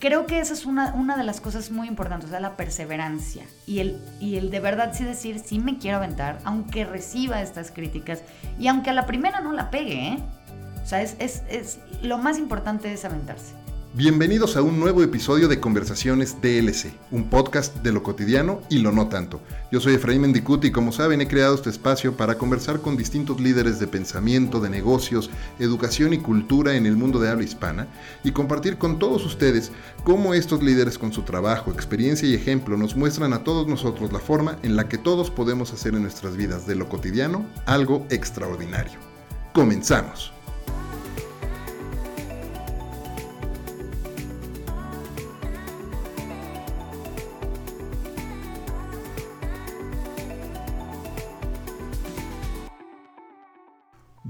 creo que esa es una, una de las cosas muy importantes, o sea, la perseverancia y el, y el de verdad sí decir, sí me quiero aventar, aunque reciba estas críticas y aunque a la primera no la pegue, ¿eh? O sea, es, es, es lo más importante es aventarse. Bienvenidos a un nuevo episodio de Conversaciones DLC, un podcast de lo cotidiano y lo no tanto. Yo soy Efraín Mendicuti y como saben he creado este espacio para conversar con distintos líderes de pensamiento, de negocios, educación y cultura en el mundo de habla hispana y compartir con todos ustedes cómo estos líderes con su trabajo, experiencia y ejemplo nos muestran a todos nosotros la forma en la que todos podemos hacer en nuestras vidas de lo cotidiano algo extraordinario. Comenzamos.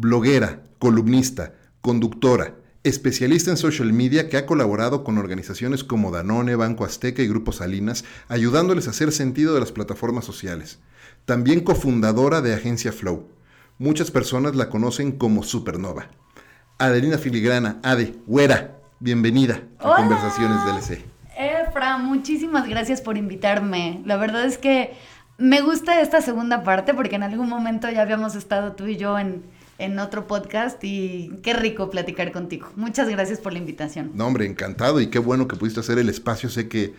Bloguera, columnista, conductora, especialista en social media que ha colaborado con organizaciones como Danone, Banco Azteca y Grupo Salinas, ayudándoles a hacer sentido de las plataformas sociales. También cofundadora de Agencia Flow. Muchas personas la conocen como Supernova. Adelina Filigrana, Ade, güera, bienvenida a Conversaciones DLC. Efra, muchísimas gracias por invitarme. La verdad es que me gusta esta segunda parte porque en algún momento ya habíamos estado tú y yo en en otro podcast y qué rico platicar contigo. Muchas gracias por la invitación. No, hombre, encantado y qué bueno que pudiste hacer el espacio. Sé que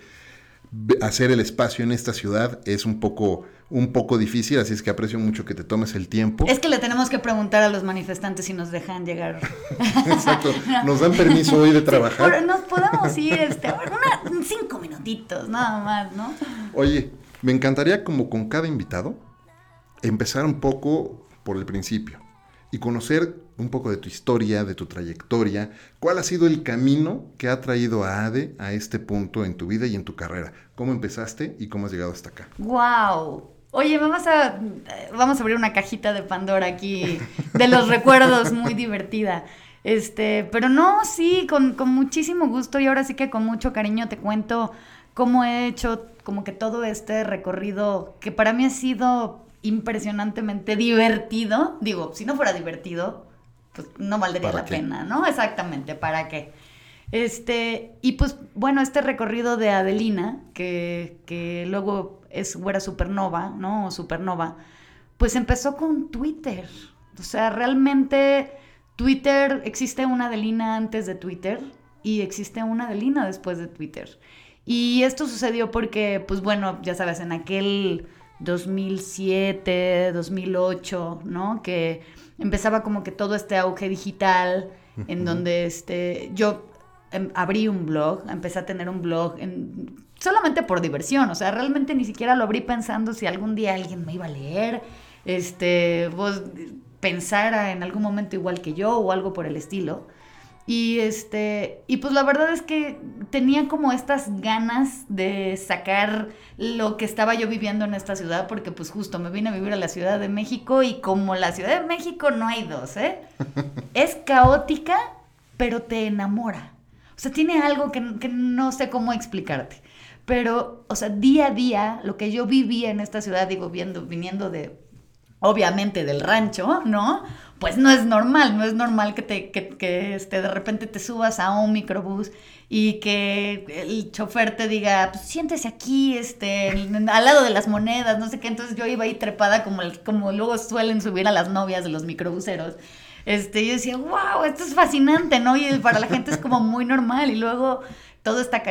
hacer el espacio en esta ciudad es un poco un poco difícil, así es que aprecio mucho que te tomes el tiempo. Es que le tenemos que preguntar a los manifestantes si nos dejan llegar. Exacto. ¿Nos dan permiso hoy de trabajar? nos podemos ir este, una, cinco minutitos, nada más, ¿no? Oye, me encantaría como con cada invitado empezar un poco por el principio y conocer un poco de tu historia, de tu trayectoria, cuál ha sido el camino que ha traído a ADE a este punto en tu vida y en tu carrera. ¿Cómo empezaste y cómo has llegado hasta acá? ¡Wow! Oye, vamos a, vamos a abrir una cajita de Pandora aquí de los recuerdos, muy divertida. Este, pero no, sí, con, con muchísimo gusto y ahora sí que con mucho cariño te cuento cómo he hecho como que todo este recorrido que para mí ha sido impresionantemente divertido. Digo, si no fuera divertido, pues no valdría la pena, ¿no? Exactamente, ¿para qué? Este, y pues bueno, este recorrido de Adelina, que, que luego es, era supernova, ¿no? O supernova, pues empezó con Twitter. O sea, realmente Twitter, existe una Adelina antes de Twitter y existe una Adelina después de Twitter. Y esto sucedió porque, pues bueno, ya sabes, en aquel 2007, 2008, ¿no? Que empezaba como que todo este auge digital, en donde este, yo em, abrí un blog, empecé a tener un blog en, solamente por diversión, o sea, realmente ni siquiera lo abrí pensando si algún día alguien me iba a leer, este, vos pensara en algún momento igual que yo o algo por el estilo. Y este, y pues la verdad es que tenía como estas ganas de sacar lo que estaba yo viviendo en esta ciudad, porque pues justo me vine a vivir a la Ciudad de México y como la Ciudad de México no hay dos, ¿eh? Es caótica, pero te enamora. O sea, tiene algo que, que no sé cómo explicarte. Pero, o sea, día a día, lo que yo vivía en esta ciudad, digo, viendo, viniendo de, obviamente, del rancho, ¿no? Pues no es normal, no es normal que, te, que, este, de repente te subas a un microbús y que el chofer te diga, pues siéntese aquí, este, al lado de las monedas, no sé qué. Entonces yo iba ahí trepada como, como luego suelen subir a las novias de los microbuseros. Este, yo decía, wow, esto es fascinante, ¿no? Y para la gente es como muy normal. Y luego toda esta,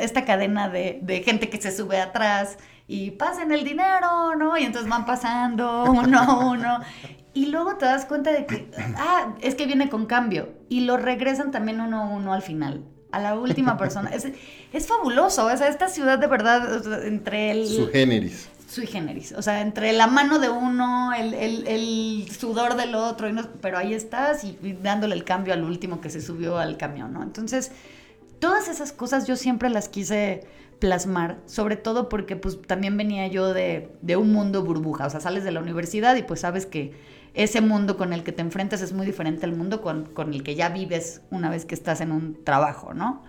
esta cadena de, de gente que se sube atrás y pasen el dinero, ¿no? Y entonces van pasando uno a uno. Y luego te das cuenta de que, ah, es que viene con cambio. Y lo regresan también uno a uno al final. A la última persona. Es, es fabuloso. O sea, esta ciudad de verdad, entre el... Su generis. Sui generis. O sea, entre la mano de uno, el, el, el sudor del otro. Y no, pero ahí estás y, dándole el cambio al último que se subió al camión, ¿no? Entonces, todas esas cosas yo siempre las quise plasmar, sobre todo porque pues también venía yo de, de un mundo burbuja. O sea, sales de la universidad y pues sabes que ese mundo con el que te enfrentas es muy diferente al mundo con, el que ya vives una vez que estás en un trabajo, ¿no?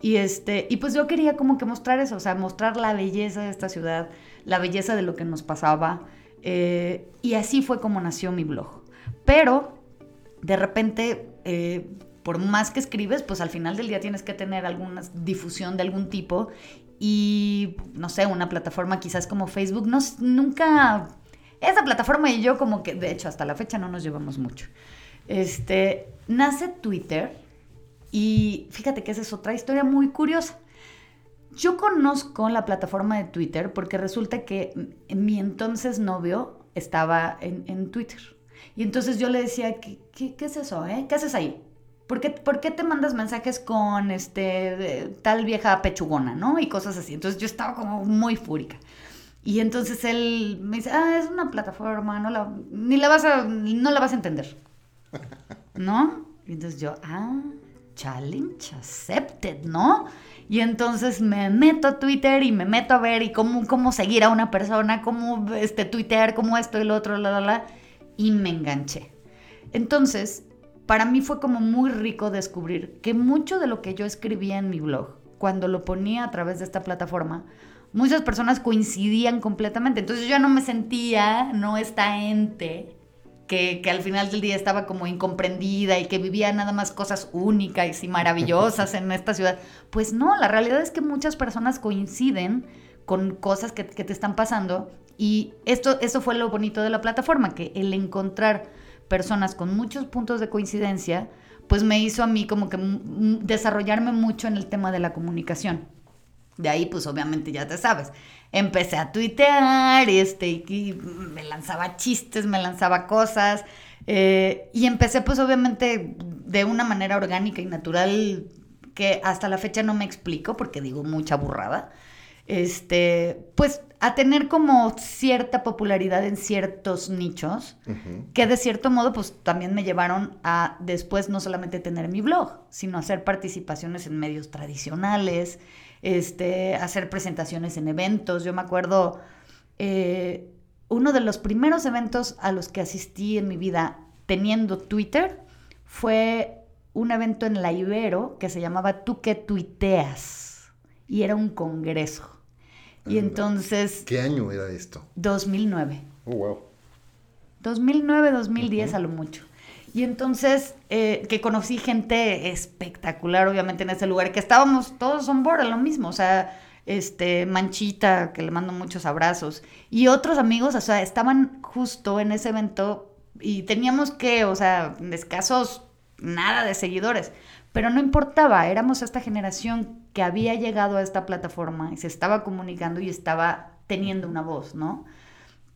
Y, este, y pues yo quería como que mostrar eso, o sea, mostrar la belleza de esta ciudad, la belleza de lo que nos pasaba. Eh, y así fue como nació mi blog. Pero de repente, eh, por más que escribes, pues al final del día tienes que tener alguna difusión de algún tipo y, no sé, una plataforma quizás como Facebook, no, nunca... Esa plataforma y yo como que, de hecho, hasta la fecha no nos llevamos mucho. Este, nace Twitter y fíjate que esa es otra historia muy curiosa. Yo conozco la plataforma de Twitter porque resulta que mi entonces novio estaba en, Twitter. Y entonces yo le decía, ¿qué, qué, qué es eso? Eh? ¿Qué haces ahí? ¿Por qué, ¿Por qué, te mandas mensajes con este tal vieja pechugona, no? Y cosas así. Entonces yo estaba como muy fúrica. Y entonces él me dice, ah, es una plataforma, no la, ni la vas a, no la vas a entender. ¿No? Y entonces yo, ah, challenge accepted, ¿no? Y entonces me meto a Twitter y me meto a ver y cómo, cómo seguir a una persona, cómo este, tuitear, cómo esto y lo otro, la, la, la. Y me enganché. Entonces, para mí fue como muy rico descubrir que mucho de lo que yo escribía en mi blog, cuando lo ponía a través de esta plataforma, muchas personas coincidían completamente. Entonces yo no me sentía, no esta ente que, al final del día estaba como incomprendida y que vivía nada más cosas únicas y maravillosas en esta ciudad. Pues no, la realidad es que muchas personas coinciden con cosas que, te están pasando y esto, esto fue lo bonito de la plataforma, que el encontrar personas con muchos puntos de coincidencia, pues me hizo a mí como que desarrollarme mucho en el tema de la comunicación. De ahí, pues obviamente ya te sabes. Empecé a tuitear, este, y me lanzaba chistes, me lanzaba cosas. Eh, y empecé, pues obviamente, de una manera orgánica y natural que hasta la fecha no me explico porque digo mucha burrada. Este, pues a tener como cierta popularidad en ciertos nichos, que de cierto modo pues también me llevaron a después no solamente tener mi blog, sino hacer participaciones en medios tradicionales, este, hacer presentaciones en eventos. Yo me acuerdo, eh, uno de los primeros eventos a los que asistí en mi vida teniendo Twitter fue un evento en la Ibero que se llamaba Tú que tuiteas y era un congreso. Y entonces... ¿Qué año era esto? 2009. Oh, wow. 2009, 2010 a lo mucho. Y entonces, eh, que conocí gente espectacular, obviamente, en ese lugar, que estábamos todos on board a lo mismo, o sea, este, Manchita, que le mando muchos abrazos, y otros amigos, o sea, estaban justo en ese evento y teníamos que, o sea, escasos nada de seguidores, pero no importaba, éramos esta generación que había llegado a esta plataforma y se estaba comunicando y estaba teniendo una voz, ¿no?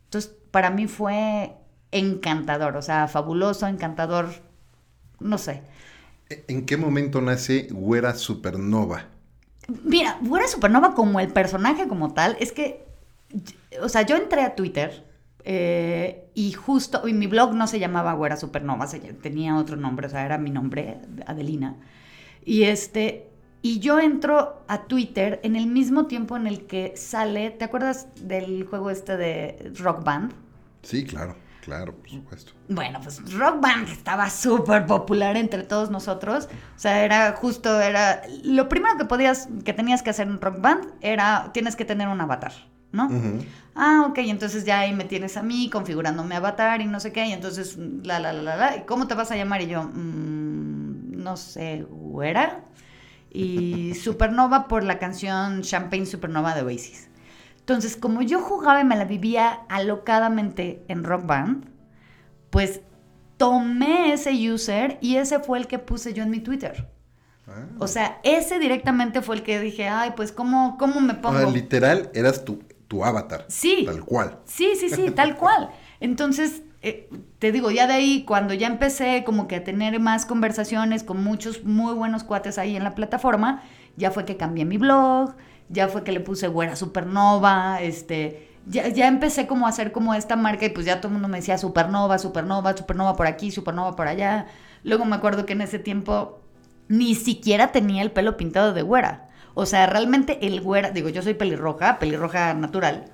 Entonces, para mí fue encantador, o sea, fabuloso, encantador, no sé. ¿En qué momento nace Güera Supernova? Mira, Güera Supernova como el personaje como tal, es que, o sea, yo entré a Twitter eh, y justo, y mi blog no se llamaba Güera Supernova, tenía otro nombre, o sea, era mi nombre, Adelina. Y este, y yo entro a Twitter en el mismo tiempo en el que sale, ¿te acuerdas del juego este de Rock Band? Sí, claro, claro, por supuesto. Bueno, pues Rock Band estaba súper popular entre todos nosotros. O sea, era justo, era... Lo primero que podías, que tenías que hacer en Rock Band era, tienes que tener un avatar. ¿no? Ah, ok, entonces ya ahí me tienes a mí configurando mi avatar y no sé qué, y entonces, la, la, la, la, ¿cómo te vas a llamar? Y yo, mmm, no sé, ¿güera? Y Supernova por la canción Champagne Supernova de Oasis. Entonces, como yo jugaba y me la vivía alocadamente en Rock Band, pues tomé ese user y ese fue el que puse yo en mi Twitter. Ah. O sea, ese directamente fue el que dije, ay, pues, ¿cómo, cómo me pongo? literal, eras tú tu avatar. Sí. Tal cual. Sí, sí, sí, tal cual. Entonces, eh, te digo, ya de ahí, cuando ya empecé como que a tener más conversaciones con muchos muy buenos cuates ahí en la plataforma, ya fue que cambié mi blog, ya fue que le puse Güera Supernova, este, ya, ya empecé como a hacer como esta marca y pues ya todo el mundo me decía Supernova, Supernova, Supernova por aquí, Supernova por allá. Luego me acuerdo que en ese tiempo ni siquiera tenía el pelo pintado de güera. O sea, realmente el güera, digo, yo soy pelirroja, pelirroja natural,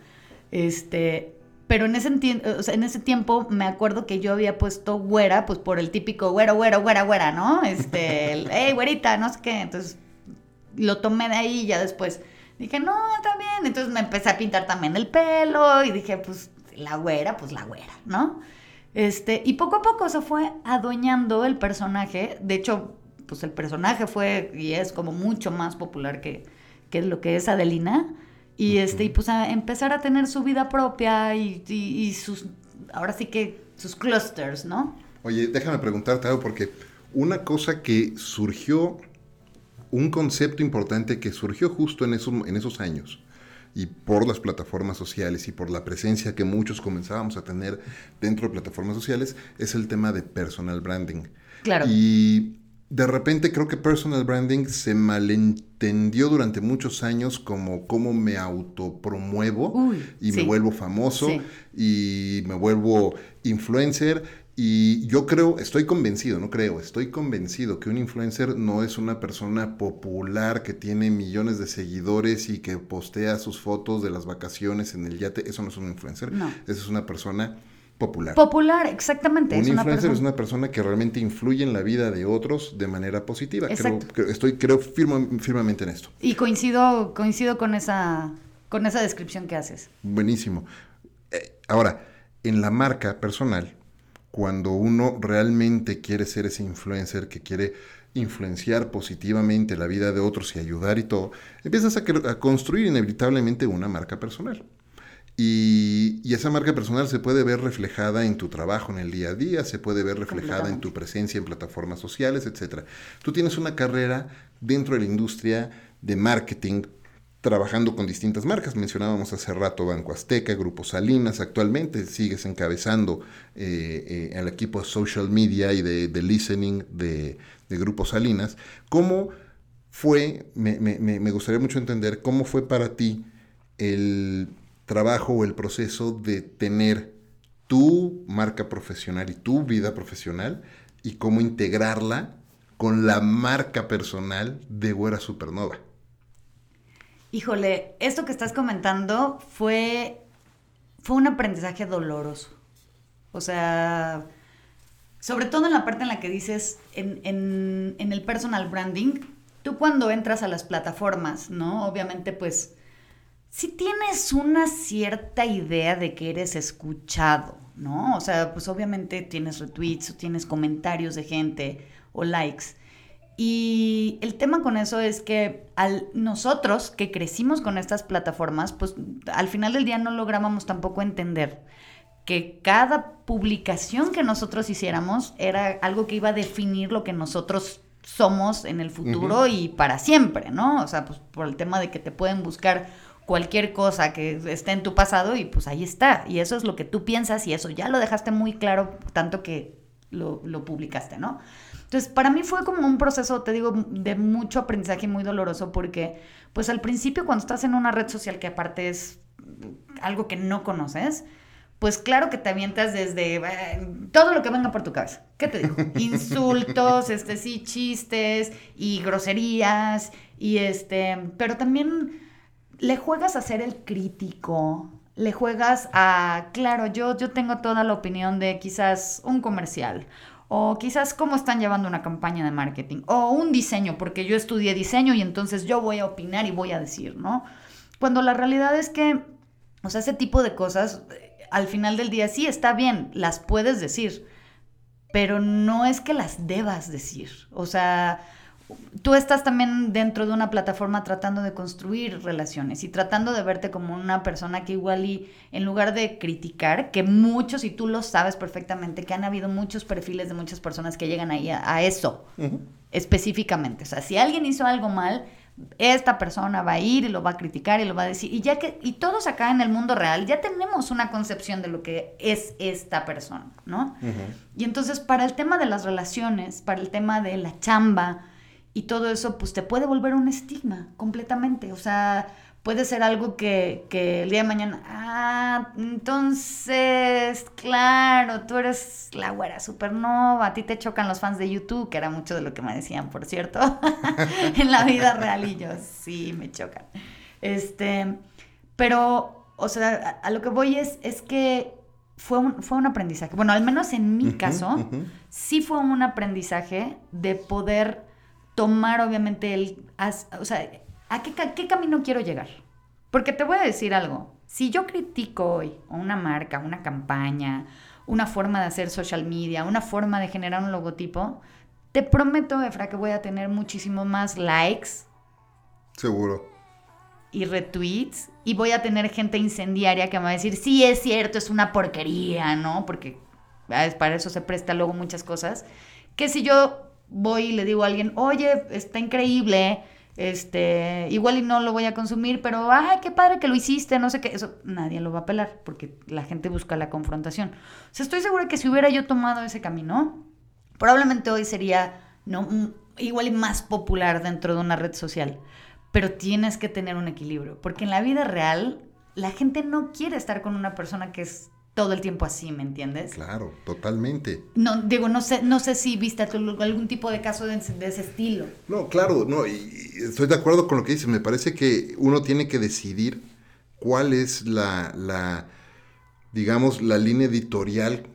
este, pero en ese, en ese tiempo me acuerdo que yo había puesto güera, pues por el típico güero, güero, güera, güera, ¿no? Este, el, hey, güerita, no sé qué. Entonces, lo tomé de ahí y ya después dije, no, está bien. Entonces me empecé a pintar también el pelo y dije, pues la güera, pues la güera, ¿no? Este, y poco a poco se fue adueñando el personaje. De hecho, pues el personaje fue y es como mucho más popular que, que lo que es Adelina. Y, este, y pues a empezar a tener su vida propia y, y, sus, ahora sí que sus clusters, ¿no? Oye, déjame preguntarte algo porque una cosa que surgió, un concepto importante que surgió justo en esos, en esos años y por las plataformas sociales y por la presencia que muchos comenzábamos a tener dentro de plataformas sociales, es el tema de personal branding. Claro. Y de repente creo que personal branding se malentendió durante muchos años como cómo me autopromuevo y me vuelvo famoso y me vuelvo influencer. Y yo creo, estoy convencido, no creo, estoy convencido que un influencer no es una persona popular que tiene millones de seguidores y que postea sus fotos de las vacaciones en el yate. Eso no es un influencer. No. Eso es una persona popular. Popular, exactamente. Un influencer es una persona que realmente influye en la vida de otros de manera positiva. Creo, estoy, creo firmemente en esto. Y coincido, coincido con esa, con esa descripción que haces. Buenísimo. Eh, ahora, en la marca personal, cuando uno realmente quiere ser ese influencer que quiere influenciar positivamente la vida de otros y ayudar y todo, empiezas a, a construir inevitablemente una marca personal. Y, esa marca personal se puede ver reflejada en tu trabajo en el día a día, se puede ver reflejada en tu presencia en plataformas sociales, etc. Tú tienes una carrera dentro de la industria de marketing, trabajando con distintas marcas. Mencionábamos hace rato Banco Azteca, Grupo Salinas. Actualmente sigues encabezando eh, eh, el equipo de social media y de, listening de, Grupo Salinas. ¿Cómo fue, me gustaría mucho entender, cómo fue para ti el trabajo o el proceso de tener tu marca profesional y tu vida profesional y cómo integrarla con la marca personal de Güera Supernova. Híjole, esto que estás comentando fue, fue un aprendizaje doloroso. O sea, sobre todo en la parte en la que dices, en, en el personal branding, tú cuando entras a las plataformas, ¿no? Obviamente, pues si tienes una cierta idea de que eres escuchado, ¿no? O sea, pues obviamente tienes retweets o tienes comentarios de gente o likes. Y el tema con eso es que al nosotros que crecimos con estas plataformas, pues al final del día no lográbamos tampoco entender que cada publicación que nosotros hiciéramos era algo que iba a definir lo que nosotros somos en el futuro y para siempre, ¿no? O sea, pues por el tema de que te pueden buscar cualquier cosa que esté en tu pasado y pues ahí está. Y eso es lo que tú piensas y eso ya lo dejaste muy claro tanto que lo, publicaste, ¿no? Entonces, para mí fue como un proceso, te digo, de mucho aprendizaje muy doloroso porque, pues al principio cuando estás en una red social que aparte es algo que no conoces, pues claro que te avientas desde eh, todo lo que venga por tu cabeza. ¿Qué te digo? Insultos, este sí, chistes y groserías y este, pero también le juegas a ser el crítico, le juegas a, claro, yo, yo tengo toda la opinión de quizás un comercial, o quizás cómo están llevando una campaña de marketing, o un diseño, porque yo estudié diseño y entonces yo voy a opinar y voy a decir, ¿no? Cuando la realidad es que, o sea, ese tipo de cosas, al final del día sí está bien, las puedes decir, pero no es que las debas decir, o sea tú estás también dentro de una plataforma tratando de construir relaciones y tratando de verte como una persona que igual y en lugar de criticar, que muchos, y tú lo sabes perfectamente, que han habido muchos perfiles de muchas personas que llegan ahí a, eso específicamente. O sea, si alguien hizo algo mal, esta persona va a ir y lo va a criticar y lo va a decir. Y ya que, y todos acá en el mundo real ya tenemos una concepción de lo que es esta persona, ¿no? Y entonces para el tema de las relaciones, para el tema de la chamba, y todo eso pues te puede volver un estigma completamente. O sea, puede ser algo que, que, el día de mañana, ah, entonces, claro, tú eres la güera supernova, a ti te chocan los fans de YouTube, que era mucho de lo que me decían, por cierto, en la vida real y yo, sí, me chocan. Este, pero, o sea, a, lo que voy es, es que fue un, fue un aprendizaje. Bueno, al menos en mi caso, sí fue un aprendizaje de poder tomar obviamente el, o sea, ¿a qué, qué camino quiero llegar? Porque te voy a decir algo, si yo critico hoy una marca, una campaña, una forma de hacer social media, una forma de generar un logotipo, te prometo, Efra, que voy a tener muchísimo más likes. Seguro. Y retweets. Y voy a tener gente incendiaria que me va a decir, sí, es cierto, es una porquería, ¿no? Porque para eso se presta luego muchas cosas. Que si yo voy y le digo a alguien, oye, está increíble, este, igual y no lo voy a consumir, pero ay, qué padre que lo hiciste, no sé qué, eso nadie lo va a pelar porque la gente busca la confrontación. O sea, estoy segura que si hubiera yo tomado ese camino, Probablemente hoy sería no, igual y más popular dentro de una red social, pero tienes que tener un equilibrio, porque en la vida real la gente no quiere estar con una persona que es todo el tiempo así, ¿me entiendes? Claro, totalmente. No, digo, no sé, no sé si viste algún tipo de caso de, de, ese estilo. No, claro, no, y estoy de acuerdo con lo que dices. Me parece que uno tiene que decidir cuál es la, la digamos, la línea editorial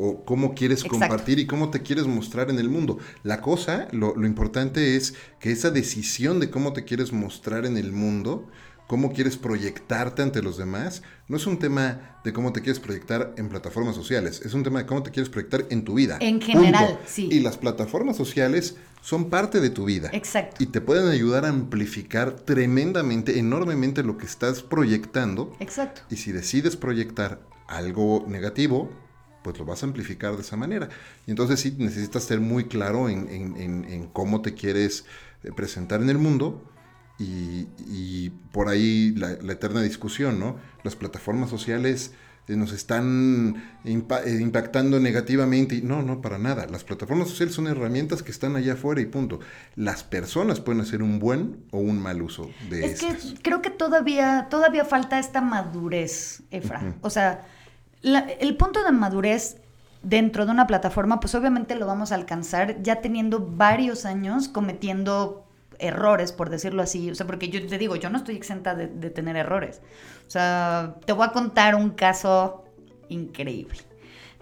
o cómo quieres compartir y cómo te quieres mostrar en el mundo. La cosa, lo, importante es que esa decisión de cómo te quieres mostrar en el mundo, cómo quieres proyectarte ante los demás, no es un tema de cómo te quieres proyectar en plataformas sociales, es un tema de cómo te quieres proyectar en tu vida. En general, sí. Y las plataformas sociales son parte de tu vida. Exacto. Y te pueden ayudar a amplificar tremendamente, enormemente lo que estás proyectando. Exacto. Y si decides proyectar algo negativo, pues lo vas a amplificar de esa manera. Y entonces sí necesitas ser muy claro en, cómo te quieres eh, presentar en el mundo y, por ahí la, eterna discusión, ¿no? Las plataformas sociales eh, nos están eh, impactando negativamente. Y no, no, para nada. Las plataformas sociales son herramientas que están allá afuera y punto. Las personas pueden hacer un buen o un mal uso de Es que creo que todavía, todavía falta esta madurez, Efra. O sea el punto de madurez dentro de una plataforma, pues obviamente lo vamos a alcanzar ya teniendo varios años cometiendo errores, por decirlo así. O sea, porque yo te digo, yo no estoy exenta de, tener errores. O sea, te voy a contar un caso increíble.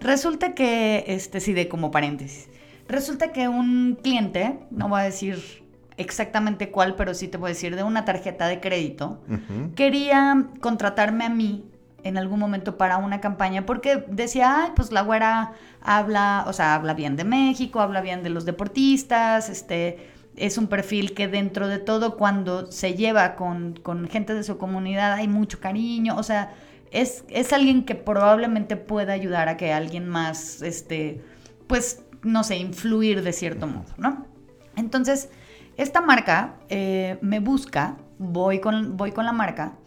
Resulta que, este, sí, de como paréntesis. Resulta que un cliente, no voy a decir exactamente cuál, pero sí te voy a decir de una tarjeta de crédito, quería contratarme a mí en algún momento para una campaña porque decía, ay, pues la güera habla, o sea, habla bien de México, habla bien de los deportistas, este, es un perfil que dentro de todo cuando se lleva con, gente de su comunidad hay mucho cariño, o sea, es, es, alguien que probablemente pueda ayudar a que alguien más, este, pues, no sé, influir de cierto modo, ¿no? Entonces, esta marca eh, me busca, voy con, voy con la marca,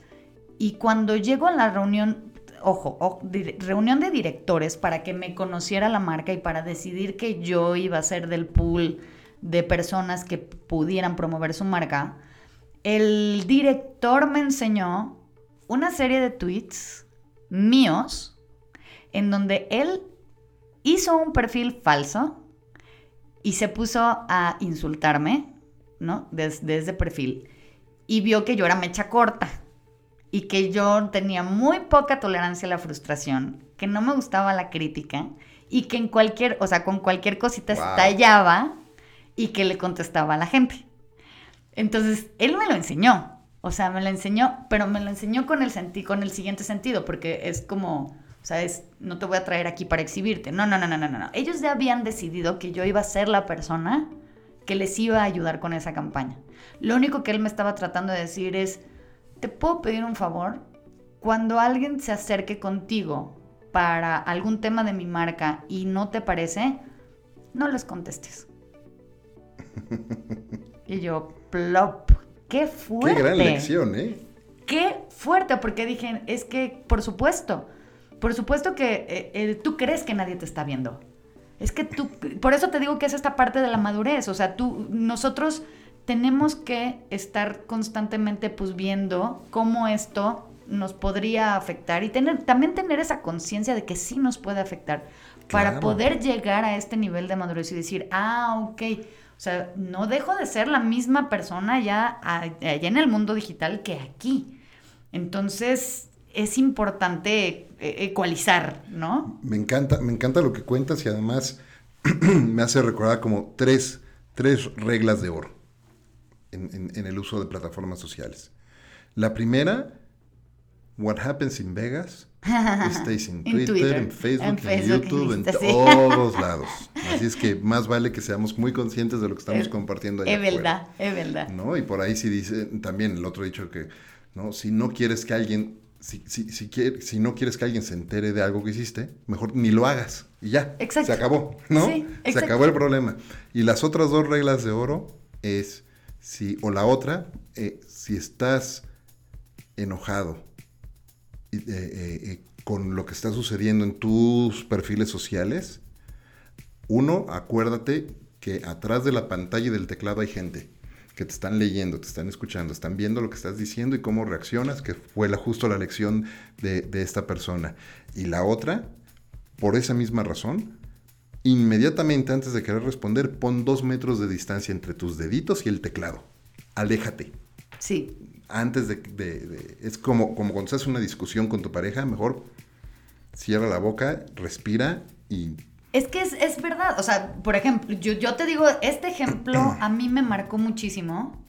y cuando llego a la reunión, ojo, reunión de directores para que me conociera la marca y para decidir que yo iba a ser del pool de personas que pudieran promover su marca, el director me enseñó una serie de tweets míos en donde él hizo un perfil falso y se puso a insultarme, ¿no? Desde, ese perfil. Y vio que yo era mecha corta y que yo tenía muy poca tolerancia a la frustración, que no me gustaba la crítica y que en cualquier, o sea, con cualquier cosita estallaba y que le contestaba a la gente. Entonces, él me lo enseñó, o sea, me lo enseñó, pero me lo enseñó con el, con el siguiente sentido, porque es como, o sea, no te voy a traer aquí para exhibirte. No, no, no, no, no, no. Ellos ya habían decidido que yo iba a ser la persona que les iba a ayudar con esa campaña. Lo único que él me estaba tratando de decir es, ¿te puedo pedir un favor? Cuando alguien se acerque contigo para algún tema de mi marca y no te parece, no les contestes. y yo, plop, qué fuerte. Qué gran lección, ¿eh? Qué fuerte, porque dije, es que, por supuesto, por supuesto que eh, eh, tú crees que nadie te está viendo. Es que tú, por eso te digo que es esta parte de la madurez, o sea, tú, nosotros tenemos que estar constantemente pues viendo cómo esto nos podría afectar y tener, también tener esa conciencia de que sí nos puede afectar para poder llegar a este nivel de madurez y decir, ah, ok, o sea, no dejo de ser la misma persona ya allá en el mundo digital que aquí. Entonces, es importante eh, ecualizar, ¿no? Me encanta, me encanta lo que cuentas y además me hace recordar como tres, tres reglas de oro en, el uso de plataformas sociales. La primera, what happens in Vegas Estáis en Twitter, en, Facebook, en, YouTube, en, todos lados. Así es que más vale que seamos muy conscientes de lo que estamos compartiendo allá Es verdad, es verdad. ¿No? Y por ahí sí dice también el otro dicho que, ¿no? Si no quieres que alguien, si, si, si, si no quieres que alguien se entere de algo que hiciste, mejor ni lo hagas. Y ya. Exacto. Se acabó, ¿no? Sí, se acabó el problema. Y las otras dos reglas de oro es si, o la otra, eh, si estás enojado eh, eh, con lo que está sucediendo en tus perfiles sociales, uno, acuérdate que atrás de la pantalla y del teclado hay gente que te están leyendo, te están escuchando, están viendo lo que estás diciendo y cómo reaccionas, que fue la, justo la lección de esta persona. Y la otra, por esa misma razón, inmediatamente antes de querer responder, pon dos metros de distancia entre tus deditos y el teclado. Aléjate. Sí. Antes de... es como, como cuando estás en una discusión con tu pareja, mejor cierra la boca, respira y... Es que es, es verdad, o sea, por ejemplo, yo, yo te digo, este ejemplo a mí me marcó muchísimo.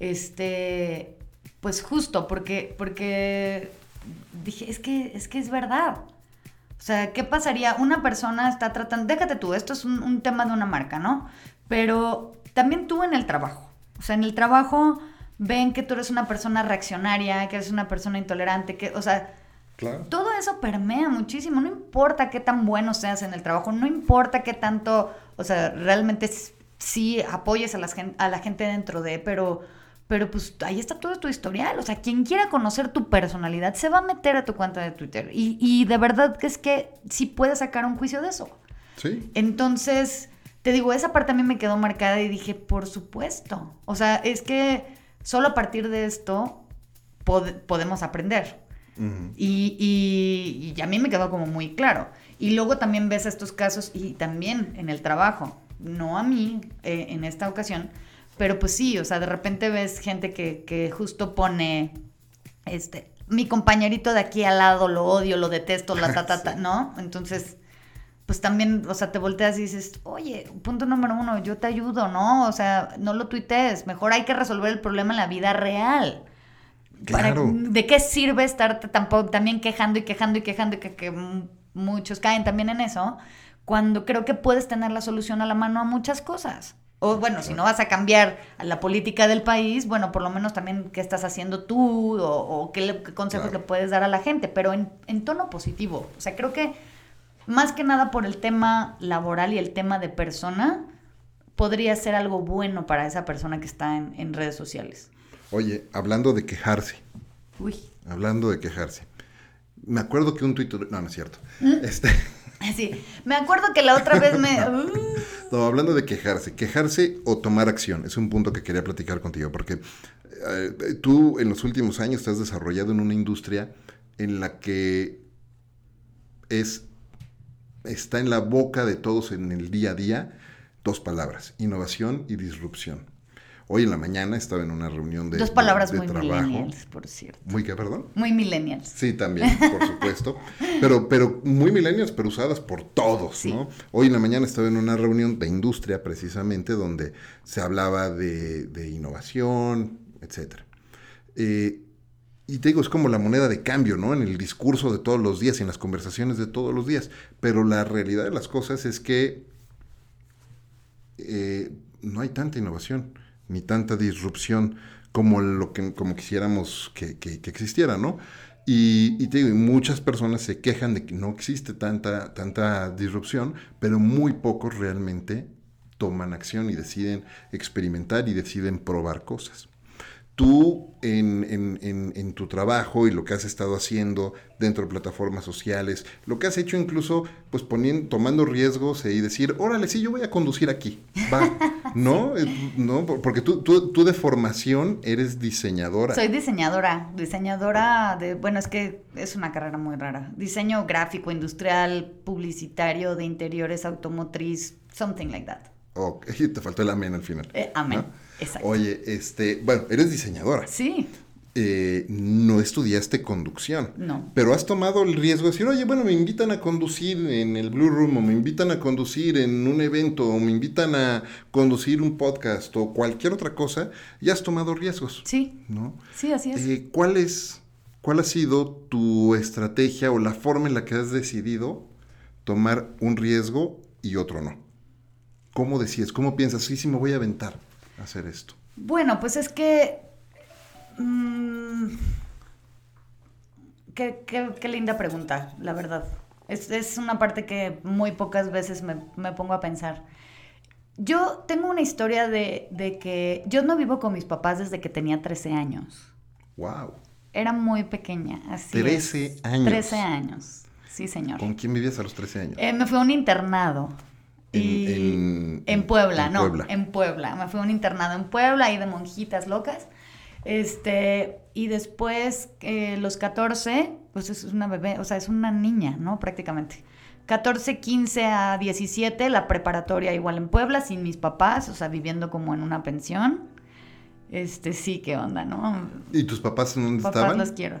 Este, pues justo, porque, porque dije, es que, es que es verdad. O sea, ¿qué pasaría? Una persona está tratando, déjate tú, esto es un, tema de una marca, ¿no? Pero también tú en el trabajo. O sea, en el trabajo ven que tú eres una persona reaccionaria, que eres una persona intolerante, que, o sea, todo eso permea muchísimo. No importa qué tan bueno seas en el trabajo, no importa qué tanto, o sea, realmente sí apoyes a, a la gente dentro de, pero pero pues ahí está todo tu historial. O sea, quien quiera conocer tu personalidad se va a meter a tu cuenta de Twitter. Y, y de verdad que es que sí puedes sacar un juicio de eso. Sí. Entonces, te digo, esa parte a mí me quedó marcada y dije, por supuesto. O sea, es que solo a partir de esto podemos aprender. y, y, y, a mí me quedó como muy claro. Y luego también ves estos casos y también en el trabajo. No a mí eh, en esta ocasión, pero pues sí, o sea, de repente ves gente que, justo pone, este, mi compañerito de aquí al lado lo odio, lo detesto, la ta, ta, ta, ¿no? Entonces, pues también, o sea, te volteas y dices, oye, punto número uno, yo te ayudo, ¿no? O sea, no lo tuitees, mejor hay que resolver el problema en la vida real. Claro. ¿De qué sirve estarte tampoco, también quejando y quejando y quejando y que, que muchos caen también en eso? Cuando creo que puedes tener la solución a la mano a muchas cosas. O bueno, si no vas a cambiar la política del país, bueno, por lo menos también qué estás haciendo tú o, qué, consejos le puedes dar a la gente, pero en, tono positivo. O sea, creo que más que nada por el tema laboral y el tema de persona, podría ser algo bueno para esa persona que está en, redes sociales. Oye, hablando de quejarse. Uy. Hablando de quejarse. Me acuerdo que un tuit... No, no es cierto. ¿Mm? Este... Sí, me acuerdo que la otra vez me... No, hablando de quejarse, quejarse o tomar acción, es un punto que quería platicar contigo, porque eh, tú en los últimos años te has desarrollado en una industria en la que es, está en la boca de todos en el día a día dos palabras, innovación y disrupción. Hoy en la mañana estaba en una reunión de Dos palabras muy millennials, por cierto. ¿Muy qué, perdón? Muy millennials. Sí, también, por supuesto. pero, pero muy millennials, pero usadas por todos, ¿no? Hoy en la mañana estaba en una reunión de industria, precisamente, donde se hablaba de, innovación, etcétera. Eh, y te digo, es como la moneda de cambio, ¿no? En el discurso de todos los días, en las conversaciones de todos los días. Pero la realidad de las cosas es que eh, no hay tanta innovación ni tanta disrupción como lo que como quisiéramos que, existiera, ¿no? Y, te digo, muchas personas se quejan de que no existe tanta, tanta disrupción, pero muy pocos realmente toman acción y deciden experimentar y deciden probar cosas tú en, tu trabajo y lo que has estado haciendo dentro de plataformas sociales, lo que has hecho incluso pues poniendo, tomando riesgos y decir, órale, sí, yo voy a conducir aquí, va, ¿no? Eh, ¿no? Porque tú, tú, de formación eres diseñadora. Soy diseñadora, diseñadora de, bueno, es que es una carrera muy rara, diseño gráfico, industrial, publicitario, de interiores, automotriz, something like that. Ok, te faltó el amén al final. Eh, amén. Exacto. Oye, este, bueno, eres diseñadora. Sí. Eh, no estudiaste conducción. No. Pero has tomado el riesgo de decir, oye, bueno, me invitan a conducir en el Blue Room, o me invitan a conducir en un evento, o me invitan a conducir un podcast, o cualquier otra cosa, y has tomado riesgos. Sí. ¿No? Sí, así es. Eh, ¿Cuál es ¿cuál ha sido tu estrategia o la forma en la que has decidido tomar un riesgo y otro no? ¿Cómo decides? ¿Cómo piensas? Sí, sí, me voy a aventar hacer esto. Bueno, pues es que... mm, qué, qué- qué linda pregunta, la verdad. Es, es una parte que muy pocas veces me, me pongo a pensar. Yo tengo una historia de, de que yo no vivo con mis papás desde que tenía 13 años. ¡Wow! Era muy pequeña, así. 13 es. años. 13 años, sí, señor. ¿Con quién vivías a los 13 años? Eh, me fui a un internado. En- y- en- en Puebla, en no, Puebla. en Puebla. Me fui a un internado en Puebla, ahí de monjitas locas. Este, y después, eh, los 14, pues es una bebé, o sea, es una niña, ¿no? Prácticamente. 14, 15 a 17, la preparatoria igual en Puebla, sin mis papás, o sea, viviendo como en una pensión. Este, sí, qué onda, ¿no? ¿Y tus papás en dónde Papás estaban? los quiero.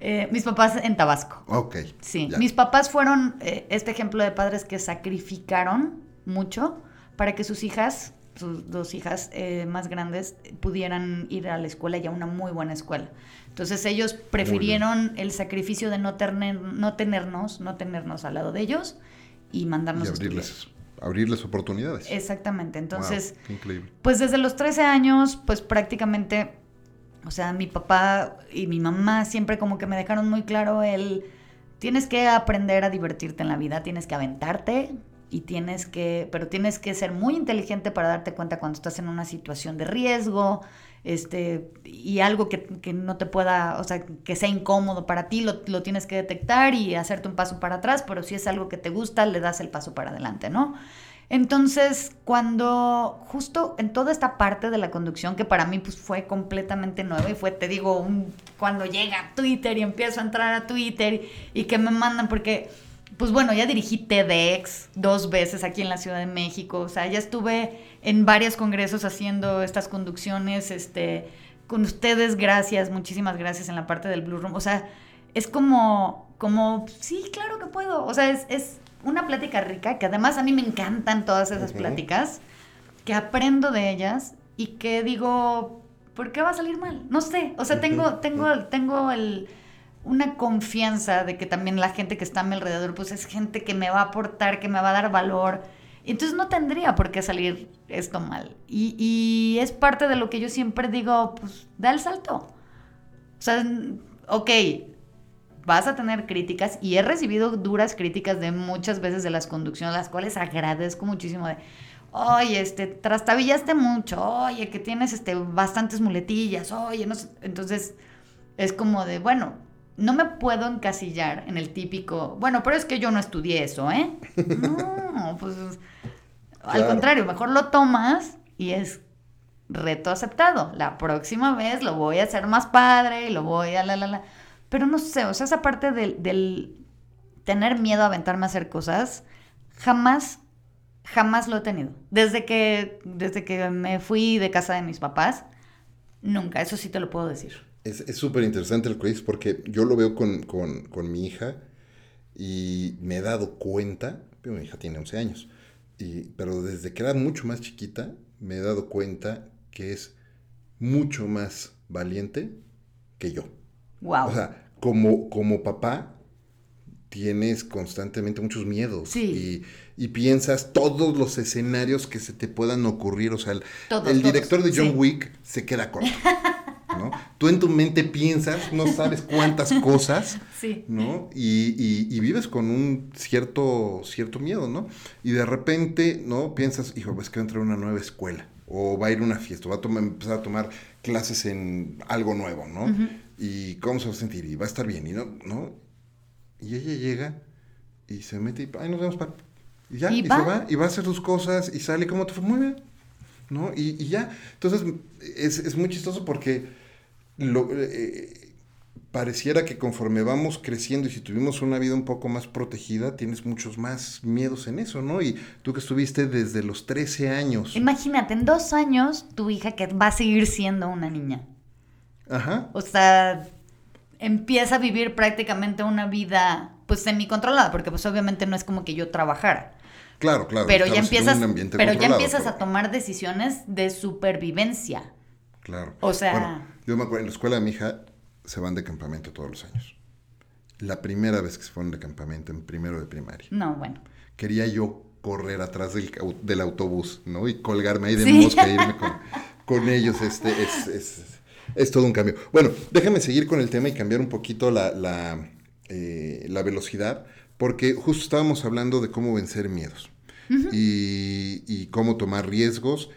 Eh, mis papás en Tabasco. Ok. Sí, ya. mis papás fueron eh, este ejemplo de padres que sacrificaron mucho para que sus hijas, sus dos hijas eh, más grandes, pudieran ir a la escuela y a una muy buena escuela. Entonces ellos prefirieron el sacrificio de no, tener, no tenernos, no tenernos al lado de ellos y mandarnos Y a estudiar. abrirles, abrirles oportunidades. Exactamente, entonces... Wow, qué increíble. Pues desde los 13 años, pues prácticamente, o sea, mi papá y mi mamá siempre como que me dejaron muy claro el, tienes que aprender a divertirte en la vida, tienes que aventarte y tienes que, pero tienes que ser muy inteligente para darte cuenta cuando estás en una situación de riesgo, este, y algo que, que no te pueda, o sea, que sea incómodo para ti, lo, lo tienes que detectar y hacerte un paso para atrás, pero si es algo que te gusta, le das el paso para adelante, ¿no? Entonces, cuando justo en toda esta parte de la conducción, que para mí pues, fue completamente nueva y fue, te digo, un, cuando llega Twitter y empiezo a entrar a Twitter y que me mandan, porque, pues bueno, ya dirigí TEDx dos veces aquí en la Ciudad de México, o sea, ya estuve en varios congresos haciendo estas conducciones, este, con ustedes, gracias, muchísimas gracias en la parte del Blue Room, o sea, es como, como, sí, claro que puedo, o sea, es... es una plática rica, que además a mí me encantan todas esas pláticas, que aprendo de ellas y que digo, ¿por qué va a salir mal? No sé, o sea, tengo, tengo, tengo el, una confianza de que también la gente que está a mi alrededor, pues es gente que me va a aportar, que me va a dar valor. Entonces no tendría por qué salir esto mal. Y, es parte de lo que yo siempre digo, pues da el salto. O sea, ok, vas a tener críticas y he recibido duras críticas de muchas veces de las conducciones, las cuales agradezco muchísimo de, oye, este, trastabillaste mucho, oye, que tienes este, bastantes muletillas, oye, no sé. Entonces, es como de, bueno, no me puedo encasillar en el típico, bueno, pero es que yo no estudié eso, ¿eh? No, pues, al Claro. contrario, mejor lo tomas y es reto aceptado. La próxima vez lo voy a hacer más padre y lo voy a la, la, la. Pero no sé, o sea, esa parte del, del tener miedo a aventarme a hacer cosas, jamás, jamás lo he tenido. Desde que, desde que me fui de casa de mis papás, nunca, eso sí te lo puedo decir. Es súper interesante el quiz porque yo lo veo con, con- con mi hija y me he dado cuenta, mi hija tiene 11 años, y, pero desde que era mucho más chiquita me he dado cuenta que es mucho más valiente que yo. Wow. O sea, como, como papá tienes constantemente muchos miedos Sí. y, y piensas todos los escenarios que se te puedan ocurrir. O sea, el, Todos, el todos, director de John sí. Wick se queda corto. ¿no? Tú en tu mente piensas, no sabes cuántas cosas, sí. ¿no? Y, y- y vives con un cierto, cierto miedo, ¿no? Y de repente, ¿no? Piensas, hijo, pues que va a entrar a una nueva escuela, o va a ir a una fiesta, o va a tomar- empezar a tomar clases en algo nuevo, ¿no? Y cómo se va a sentir, y va a estar bien, y no, ¿no? Y ella llega y se mete y, ay, nos vemos, pa. Y ya, Y y, va. se va, y va a hacer sus cosas, y sale, ¿cómo te fue? Muy bien, ¿no? Y, y ya. Entonces, es, es muy chistoso porque lo, eh, pareciera que conforme vamos creciendo y si tuvimos una vida un poco más protegida, tienes muchos más miedos en eso, ¿no? Y tú que estuviste desde los 13 años. Imagínate, en dos años, tu hija que va a seguir siendo una niña. Ajá. O sea, empieza a vivir prácticamente una vida pues semicontrolada, porque pues obviamente no es como que yo trabajara. Claro, claro. pero ya empiezas, pero ya empiezas pero- a tomar decisiones de supervivencia. Claro. O sea- Bueno, yo me acuerdo, en la escuela de mi hija se van de campamento todos los años. La primera vez que se fueron de campamento en primero de primaria. No, bueno. Quería yo correr atrás del, del autobús, ¿no? Y colgarme ahí de mosca e irme con, ellos. Este, es, es, todo un cambio. Bueno, déjame seguir con el tema y cambiar un poquito la, la, eh, la velocidad, porque justo estábamos hablando de cómo vencer miedos y, y, cómo tomar riesgos.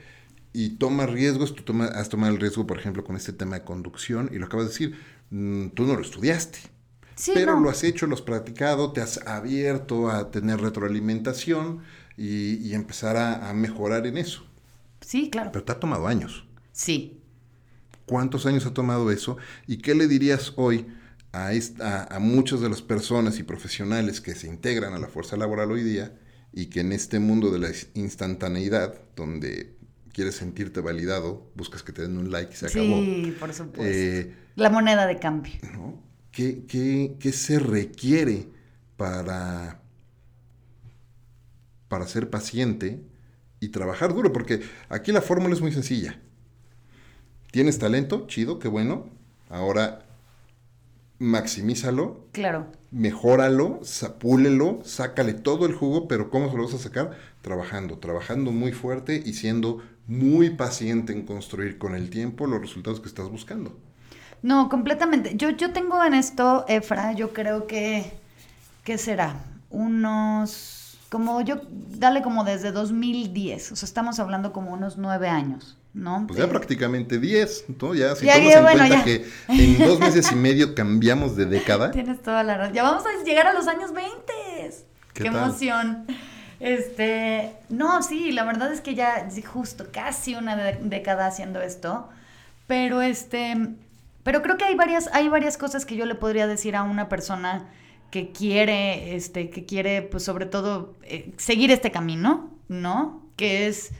Y tomar riesgos, tú toma, has tomado el riesgo, por ejemplo, con este tema de conducción, y lo acabas de decir, mm, tú no lo estudiaste. pero lo has hecho, lo has practicado, te has abierto a tener retroalimentación y, empezar a, mejorar en eso. Sí, claro. Pero te ha tomado años. Sí. ¿Cuántos años ha tomado eso? ¿Y qué le dirías hoy a, esta, a, muchas de las personas y profesionales que se integran a la fuerza laboral hoy día y que en este mundo de la instantaneidad, donde quieres sentirte validado, buscas que te den un like y se acabó. Sí, por supuesto. Eh, la moneda de cambio. ¿Qué, qué, qué se requiere para, para ser paciente y trabajar duro? Porque aquí la fórmula es muy sencilla. Tienes talento, chido, qué bueno. Ahora maximízalo. Claro. Mejóralo, púlelo, sácale todo el jugo, pero ¿cómo se lo vas a sacar? Trabajando, trabajando muy fuerte y siendo muy paciente en construir con el tiempo los resultados que estás buscando. No, completamente. Yo, yo tengo en esto, Efra, yo creo que, ¿qué será? Unos, como yo, dale como desde 2010, o sea, estamos hablando como unos nueve años. ¿No? Pues ya prácticamente 10, ¿no? Ya, si tomas en cuenta que en dos meses y medio cambiamos de década. Tienes toda la razón. Ya vamos a llegar a los años 20. ¡Qué, ¿Qué emoción! Este, no, sí, la verdad es que ya justo casi una década haciendo esto, pero este, pero creo que hay varias, hay varias cosas que yo le podría decir a una persona que quiere, este, que quiere, pues sobre todo, eh, seguir este camino, ¿no? Que es,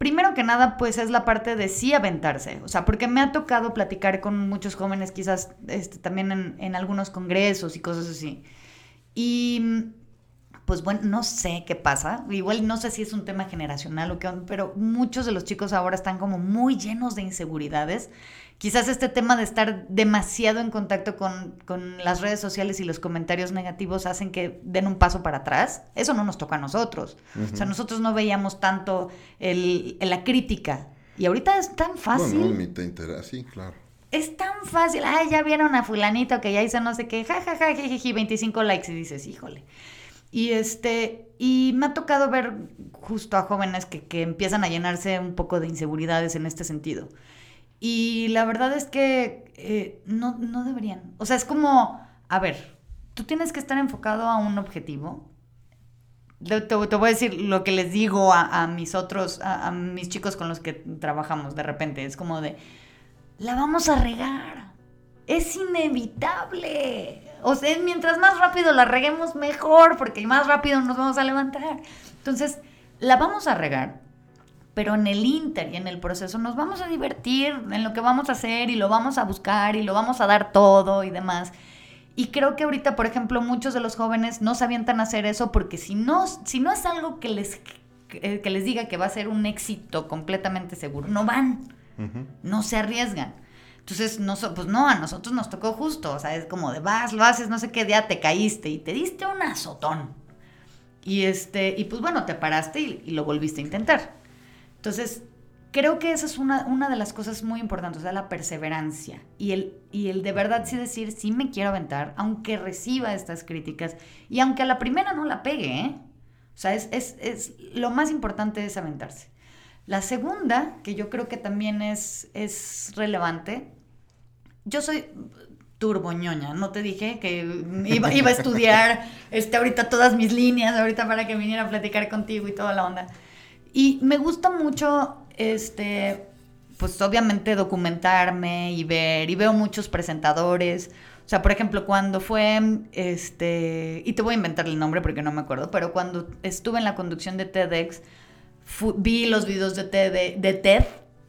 primero que nada, pues es la parte de sí aventarse, o sea, porque me ha tocado platicar con muchos jóvenes, quizás este, también en, en algunos congresos y cosas así. Y pues bueno, no sé qué pasa. Igual no sé si es un tema generacional o qué, pero muchos de los chicos ahora están como muy llenos de inseguridades. Quizás este tema de estar demasiado en contacto con, las redes sociales y los comentarios negativos hacen que den un paso para atrás. Eso no nos toca a nosotros. O sea, nosotros no veíamos tanto el, la crítica. Y ahorita es tan fácil. Bueno, te sí, claro. Es tan fácil. Ay, ya vieron a fulanito que ya hizo no sé qué, ja, ja, ja, 25 likes y dices, híjole. Y este, y me ha tocado ver justo a jóvenes que, que, empiezan a llenarse un poco de inseguridades en este sentido. Y la verdad es que eh, no, no deberían. O sea, es como, a ver, tú tienes que estar enfocado a un objetivo. Te, te, voy a decir lo que les digo a, mis otros, a, a, mis chicos con los que trabajamos de repente. Es como de, la vamos a regar. Es inevitable. O sea, mientras más rápido la reguemos, mejor, porque más rápido nos vamos a levantar. Entonces, la vamos a regar, pero en el inter y en el proceso nos vamos a divertir en lo que vamos a hacer y lo vamos a buscar y lo vamos a dar todo y demás. Y creo que ahorita, por ejemplo, muchos de los jóvenes no se avientan a hacer eso porque si no, si no es algo que les, que, les diga que va a ser un éxito completamente seguro, no van, no se arriesgan. Entonces, no, pues no, a nosotros nos tocó justo, o sea, es como de vas, lo haces, no sé qué día te caíste y te diste un azotón. Y este, y pues bueno, te paraste y, lo volviste a intentar. Entonces, creo que esa es una, una, de las cosas muy importantes, o sea, la perseverancia y el, y el de verdad sí decir, sí me quiero aventar, aunque reciba estas críticas y aunque a la primera no la pegue, ¿eh? O sea, es, es, es, lo más importante es aventarse. La segunda, que yo creo que también es, es relevante, yo soy turboñoña, no te dije que iba, a estudiar este, ahorita todas mis líneas, ahorita para que viniera a platicar contigo y toda la onda. Y me gusta mucho, este, pues obviamente documentarme y ver, y veo muchos presentadores. O sea, por ejemplo, cuando fue, este, y te voy a inventar el nombre porque no me acuerdo, pero cuando estuve en la conducción de TEDx, vi los videos de TED, de TED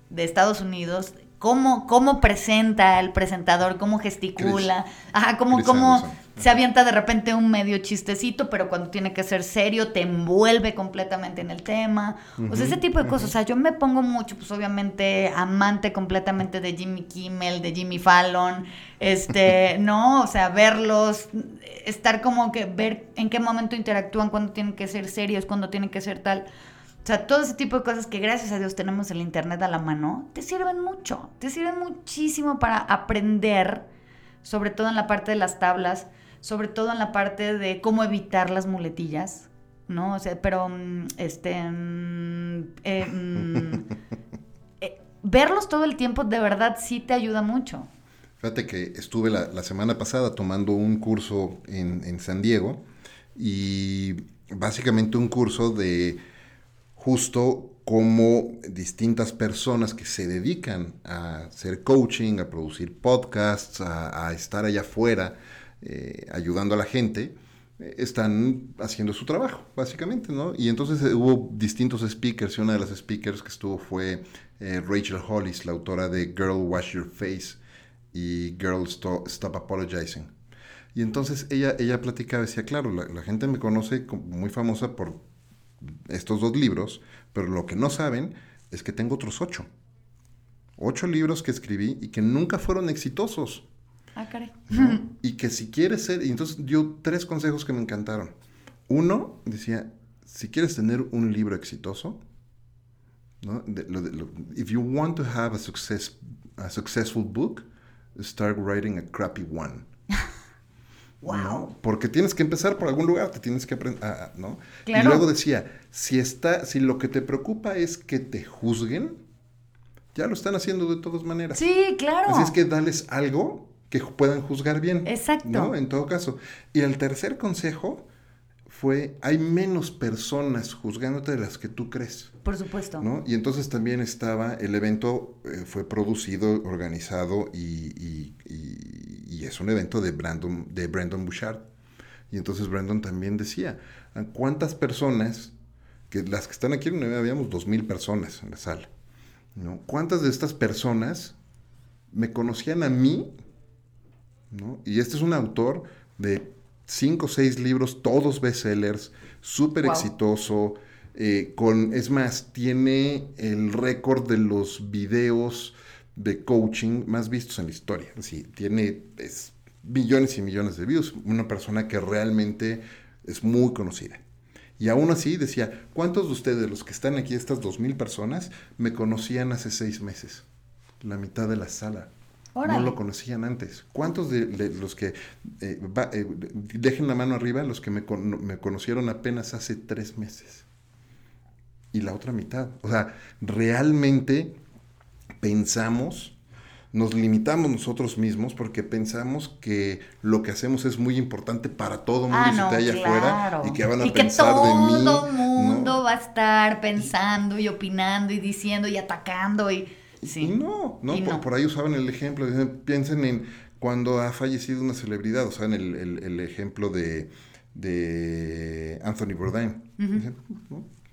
de Estados Unidos cómo, cómo presenta el presentador, cómo gesticula, ajá, cómo, cómo, se avienta de repente un medio chistecito, pero cuando tiene que ser serio, te envuelve completamente en el tema. O sea, ese tipo de cosas. O sea, yo me pongo mucho, pues obviamente, amante completamente de Jimmy Kimmel, de Jimmy Fallon, este, ¿no? O sea, verlos, estar como que ver en qué momento interactúan, cuando tienen que ser serios, cuando tienen que ser tal. O sea, todo ese tipo de cosas que gracias a Dios tenemos el Internet a la mano, te sirven mucho, te sirven muchísimo para aprender, sobre todo en la parte de las tablas, sobre todo en la parte de cómo evitar las muletillas, ¿no? O sea, pero, mm, este, mm, eh, mm, eh, verlos todo el tiempo de verdad sí te ayuda mucho. Fíjate que estuve la, semana pasada tomando un curso en, en San Diego y básicamente un curso de justo como distintas personas que se dedican a hacer coaching, a producir podcasts, a, estar allá afuera eh, ayudando a la gente, eh, están haciendo su trabajo, básicamente, ¿no? Y entonces eh, hubo distintos speakers y una de las speakers que estuvo fue Rachel Hollis, la autora de Girl Wash Your Face y Girl Stop, Apologizing. Y entonces ella, ella platicaba, decía, claro, la, la gente me conoce como muy famosa por estos dos libros, pero lo que no saben es que tengo otros ocho. Ocho libros que escribí y que nunca fueron exitosos. Ah, caray. Y que si quieres ser, y entonces dio tres consejos que me encantaron. Uno decía, si quieres tener un libro exitoso, ¿no? if you want to have a, success, a successful book, start writing a crappy one. Wow. Porque tienes que empezar por algún lugar, te tienes que aprender, ¿no? Y luego decía, si está, si lo que te preocupa es que te juzguen, ya lo están haciendo de todas maneras. Sí, claro. Así es que dales algo que puedan juzgar bien. Exacto. ¿no? En todo caso. Y el tercer consejo fue, hay menos personas juzgándote de las que tú crees. Por supuesto. ¿no? Y entonces también estaba, el evento eh, fue producido, organizado y y es un evento de Brandon, de Brandon Bouchard. Y entonces Brandon también decía, ¿cuántas personas, que las que están aquí en una habíamos dos mil personas en la sala, ¿no? ¿Cuántas de estas personas me conocían a mí? ¿no? Y este es un autor de cinco o seis libros, todos bestsellers, súper exitoso, eh, con, es más, tiene el récord de los videos de coaching más vistos en la historia. Sí, tiene millones y millones de views. Una persona que realmente es muy conocida. Y aún así decía, ¿cuántos de ustedes, los que están aquí, estas dos mil personas, me conocían hace seis meses? La mitad de la sala. No lo conocían antes. ¿Cuántos de, los que, eh, eh, dejen la mano arriba, los que me, me conocieron apenas hace tres meses? Y la otra mitad. O sea, realmente pensamos, nos limitamos nosotros mismos porque pensamos que lo que hacemos es muy importante para todo el mundo ah, y allá afuera y que van a y pensar que todo el mundo va a estar pensando y opinando y diciendo y atacando y sí. no, no, por, ahí usaban el ejemplo, piensen en cuando ha fallecido una celebridad, o sea, en el, ejemplo de, de Anthony Bourdain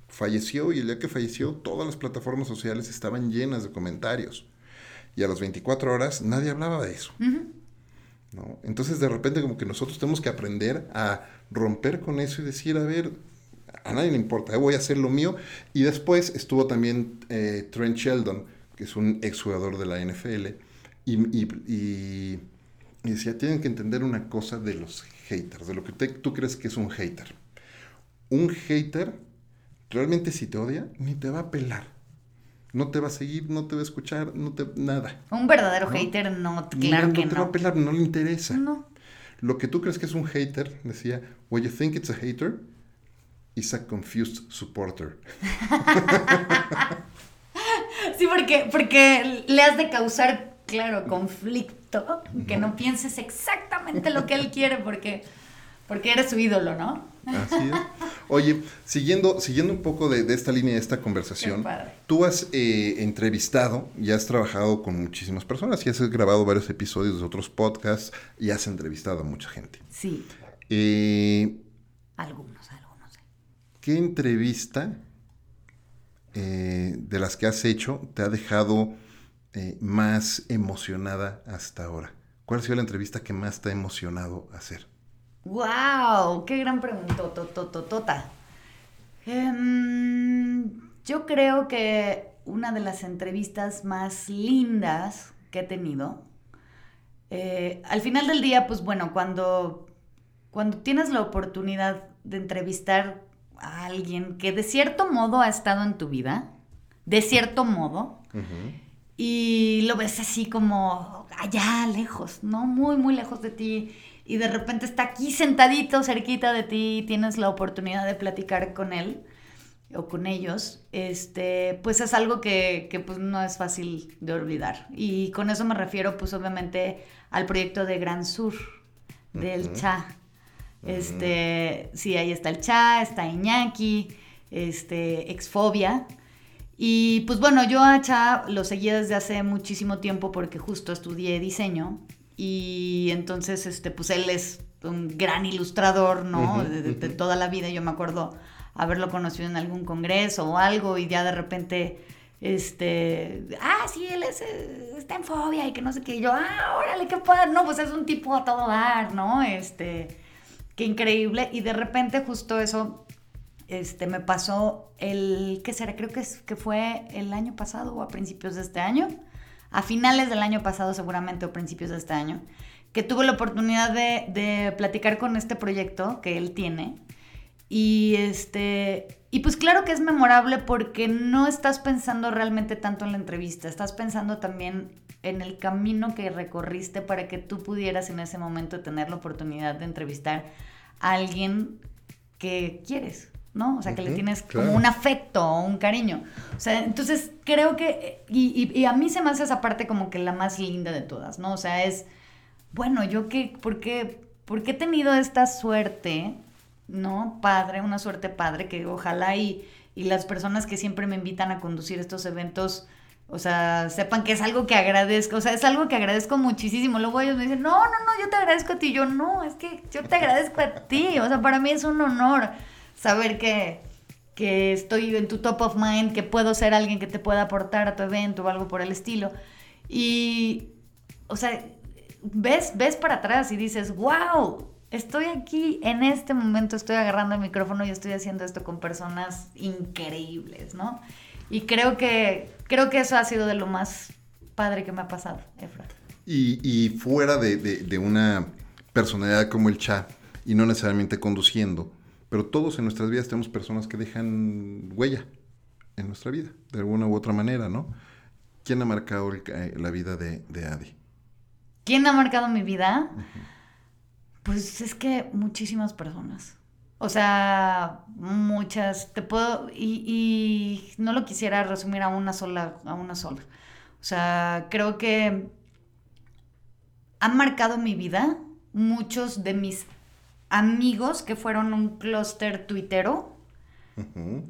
falleció y el día que falleció todas las plataformas sociales estaban llenas de comentarios. Y a las 24 horas nadie hablaba de eso. ¿no? Entonces de repente como que nosotros tenemos que aprender a romper con eso y decir, a ver, a nadie le importa, voy a hacer lo mío. Y después estuvo también eh, Trent Sheldon, que es un exjugador de la NFL, y, y, decía, tienen que entender una cosa de los haters, de lo que tú crees que es un hater. Un hater realmente si te odia, ni te va a pelar. No te va a seguir, no te va a escuchar, no te nada. Un verdadero hater no, claro que no. No te va a pelar, no le interesa. No. Lo que tú crees que es un hater, decía, what you think it's a hater is a confused supporter. sí, porque, porque le has de causar, claro, conflicto, que no pienses exactamente lo que él quiere, porque, porque eres su ídolo, ¿no? Así es. Oye, siguiendo, siguiendo un poco de, esta línea, de esta conversación, tú has eh, entrevistado y has trabajado con muchísimas personas y has grabado varios episodios de otros podcasts y has entrevistado a mucha gente. Sí. Eh, algunos, algunos. ¿Qué entrevista eh, de las que has hecho te ha dejado más emocionada hasta ahora? ¿Cuál ha sido la entrevista que más te ha emocionado hacer? ¡Wow! ¡Qué gran pregunta, Tota. yo creo que una de las entrevistas más lindas que he tenido, eh, al final del día, pues bueno, cuando, cuando tienes la oportunidad de entrevistar a alguien que de cierto modo ha estado en tu vida, de cierto modo, y lo ves así como allá lejos, ¿no? Muy, muy lejos de ti y de repente está aquí sentadito cerquita de ti y tienes la oportunidad de platicar con él o con ellos, este, pues es algo que, que, pues no es fácil de olvidar. Y con eso me refiero pues obviamente al proyecto de Gran Sur, del Cha. Este, sí, ahí está el Cha, está Iñaki, este, Exfobia. Y pues bueno, yo a Cha lo seguía desde hace muchísimo tiempo porque justo estudié diseño y entonces, este, pues él es un gran ilustrador, ¿no? de, toda la vida. Yo me acuerdo haberlo conocido en algún congreso o algo y ya de repente, este, ah, sí, él es, está en fobia y que no sé qué. Y yo, ah, órale, qué padre. No, pues es un tipo a todo dar, ¿no? Este, qué increíble. Y de repente justo eso, este, me pasó el, ¿qué será? Creo que, es, que fue el año pasado o a principios de este año a finales del año pasado seguramente o principios de este año, que tuve la oportunidad de, platicar con este proyecto que él tiene. Y este, y pues claro que es memorable porque no estás pensando realmente tanto en la entrevista, estás pensando también en el camino que recorriste para que tú pudieras en ese momento tener la oportunidad de entrevistar a alguien que quieres. ¿no? O sea, que le tienes como un afecto o un cariño. O sea, entonces creo que, y, a mí se me hace esa parte como que la más linda de todas, ¿no? O sea, es, bueno, yo qué, ¿por qué, por qué he tenido esta suerte, ¿no? Padre, una suerte padre, que ojalá y, y las personas que siempre me invitan a conducir estos eventos, o sea, sepan que es algo que agradezco, o sea, es algo que agradezco muchísimo. Luego ellos me dicen, no, no, no, yo te agradezco a ti. Yo, no, es que yo te agradezco a ti. O sea, para mí es un honor saber que, que estoy en tu top of mind, que puedo ser alguien que te pueda aportar a tu evento o algo por el estilo. Y, o sea, ves, ves para atrás y dices, wow, estoy aquí en este momento, estoy agarrando el micrófono y estoy haciendo esto con personas increíbles, ¿no? Y creo que, creo que eso ha sido de lo más padre que me ha pasado, Efra. Y, y fuera de, de, de, una personalidad como el chat, y no necesariamente conduciendo, pero todos en nuestras vidas tenemos personas que dejan huella en nuestra vida, de alguna u otra manera, ¿no? ¿Quién ha marcado eh, la vida de, de, Adi? ¿Quién ha marcado mi vida? Pues es que muchísimas personas. O sea, muchas. Te puedo. Y, y, no lo quisiera resumir a una sola. A una sola. O sea, creo que han marcado mi vida muchos de mis amigos que fueron un clúster tuitero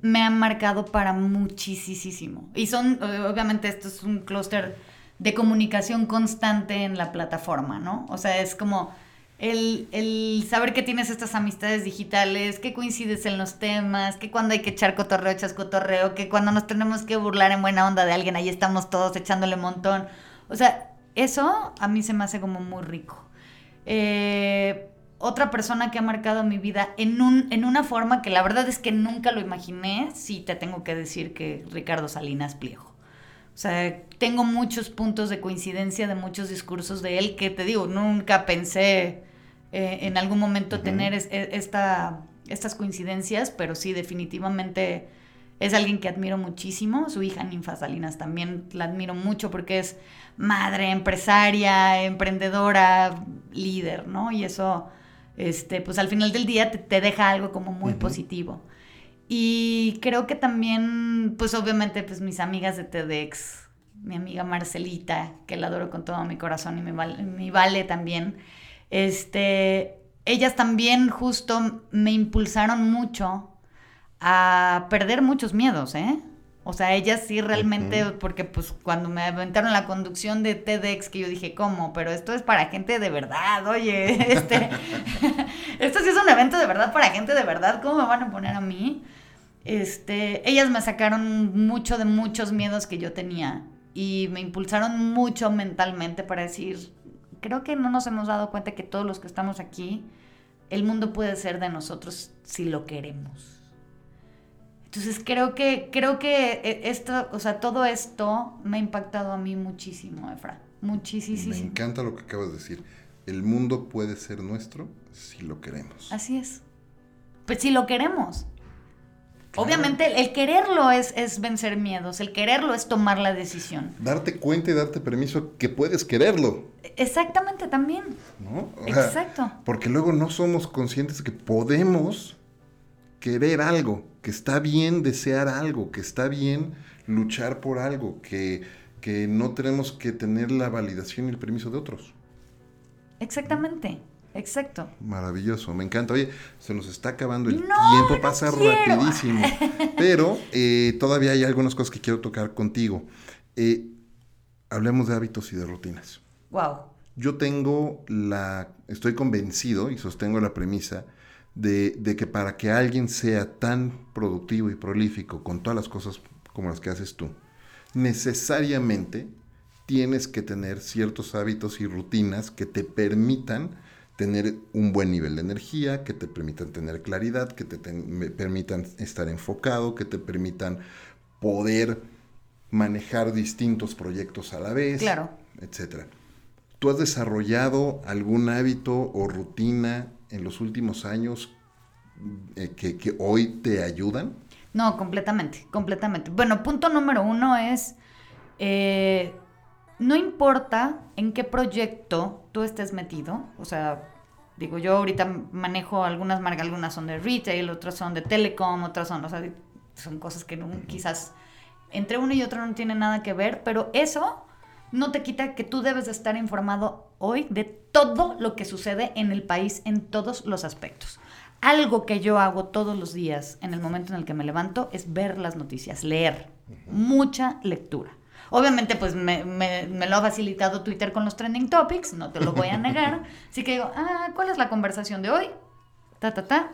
me han marcado para muchísimo. Y son, obviamente, esto es un clúster de comunicación constante en la plataforma, ¿no? O sea, es como el, el, saber que tienes estas amistades digitales, que coincides en los temas, que cuando hay que echar cotorreo, echas cotorreo, que cuando nos tenemos que burlar en buena onda de alguien, ahí estamos todos echándole montón. O sea, eso a mí se me hace como muy rico. Eh, otra persona que ha marcado mi vida en, un, en una forma que la verdad es que nunca lo imaginé, sí te tengo que decir que Ricardo Salinas Pliego. O sea, tengo muchos puntos de coincidencia de muchos discursos de él que te digo, nunca pensé eh, en algún momento tener e, esta, estas coincidencias, pero sí, definitivamente es alguien que admiro muchísimo. Su hija Ninfa Salinas también la admiro mucho porque es madre, empresaria, emprendedora, líder, ¿no? Y eso este, pues al final del día te, deja algo como muy positivo. Y creo que también, pues obviamente, pues mis amigas de TEDx, mi amiga Marcelita, que la adoro con todo mi corazón y mi vale, mi vale también, este, ellas también justo me impulsaron mucho a perder muchos miedos, ¿eh? O sea, ellas sí realmente, porque pues cuando me aventaron la conducción de TEDx, que yo dije, ¿cómo? Pero esto es para gente de verdad, oye, este, esto sí es un evento de verdad para gente de verdad, ¿cómo me van a poner a mí? Este, ellas me sacaron mucho de muchos miedos que yo tenía y me impulsaron mucho mentalmente para decir, creo que no nos hemos dado cuenta que todos los que estamos aquí el mundo puede ser de nosotros si lo queremos. Entonces creo que, creo que e, esto, o sea, todo esto me ha impactado a mí muchísimo, Efra. Muchísimo. Me encanta lo que acabas de decir. El mundo puede ser nuestro si lo queremos. Así es. Pues si lo queremos. Obviamente el quererlo es, es vencer miedos, el quererlo es tomar la decisión. Darte cuenta y darte permiso que puedes quererlo. Exactamente también. ¿No? Exacto. Porque luego no somos conscientes de que podemos querer algo, que está bien desear algo, que está bien luchar por algo, que, que no tenemos que tener la validación y el permiso de otros. Exactamente. Exacto. Maravilloso, me encanta. Oye, se nos está acabando el tiempo, pasa rapidísimo. Pero eh, todavía hay algunas cosas que quiero tocar contigo. Eh, hablemos de hábitos y de rutinas. Wow. Yo tengo la, estoy convencido y sostengo la premisa de, de que para que alguien sea tan productivo y prolífico con todas las cosas como las que haces tú, necesariamente tienes que tener ciertos hábitos y rutinas que te permitan tener un buen nivel de energía, que te permitan tener claridad, que te permitan estar enfocado, que te permitan poder manejar distintos proyectos a la vez, claro. etcétera. ¿Tú has desarrollado algún hábito o rutina en los últimos años eh, que, hoy te ayudan? No, completamente, completamente. Bueno, punto número uno es, eh, no importa en qué proyecto tú estés metido, o sea, digo, yo ahorita manejo algunas marcas, algunas son de retail, otras son de telecom, otras son, o sea, son cosas que quizás entre uno y otro no tienen nada que ver, pero eso no te quita que tú debes de estar informado hoy de todo lo que sucede en el país en todos los aspectos. Algo que yo hago todos los días en el momento en el que me levanto es ver las noticias, leer, mucha lectura. Obviamente, pues me, lo ha facilitado Twitter con los trending topics, no te lo voy a negar. Así que digo, ah, ¿cuál es la conversación de hoy? Ta, ta, ta.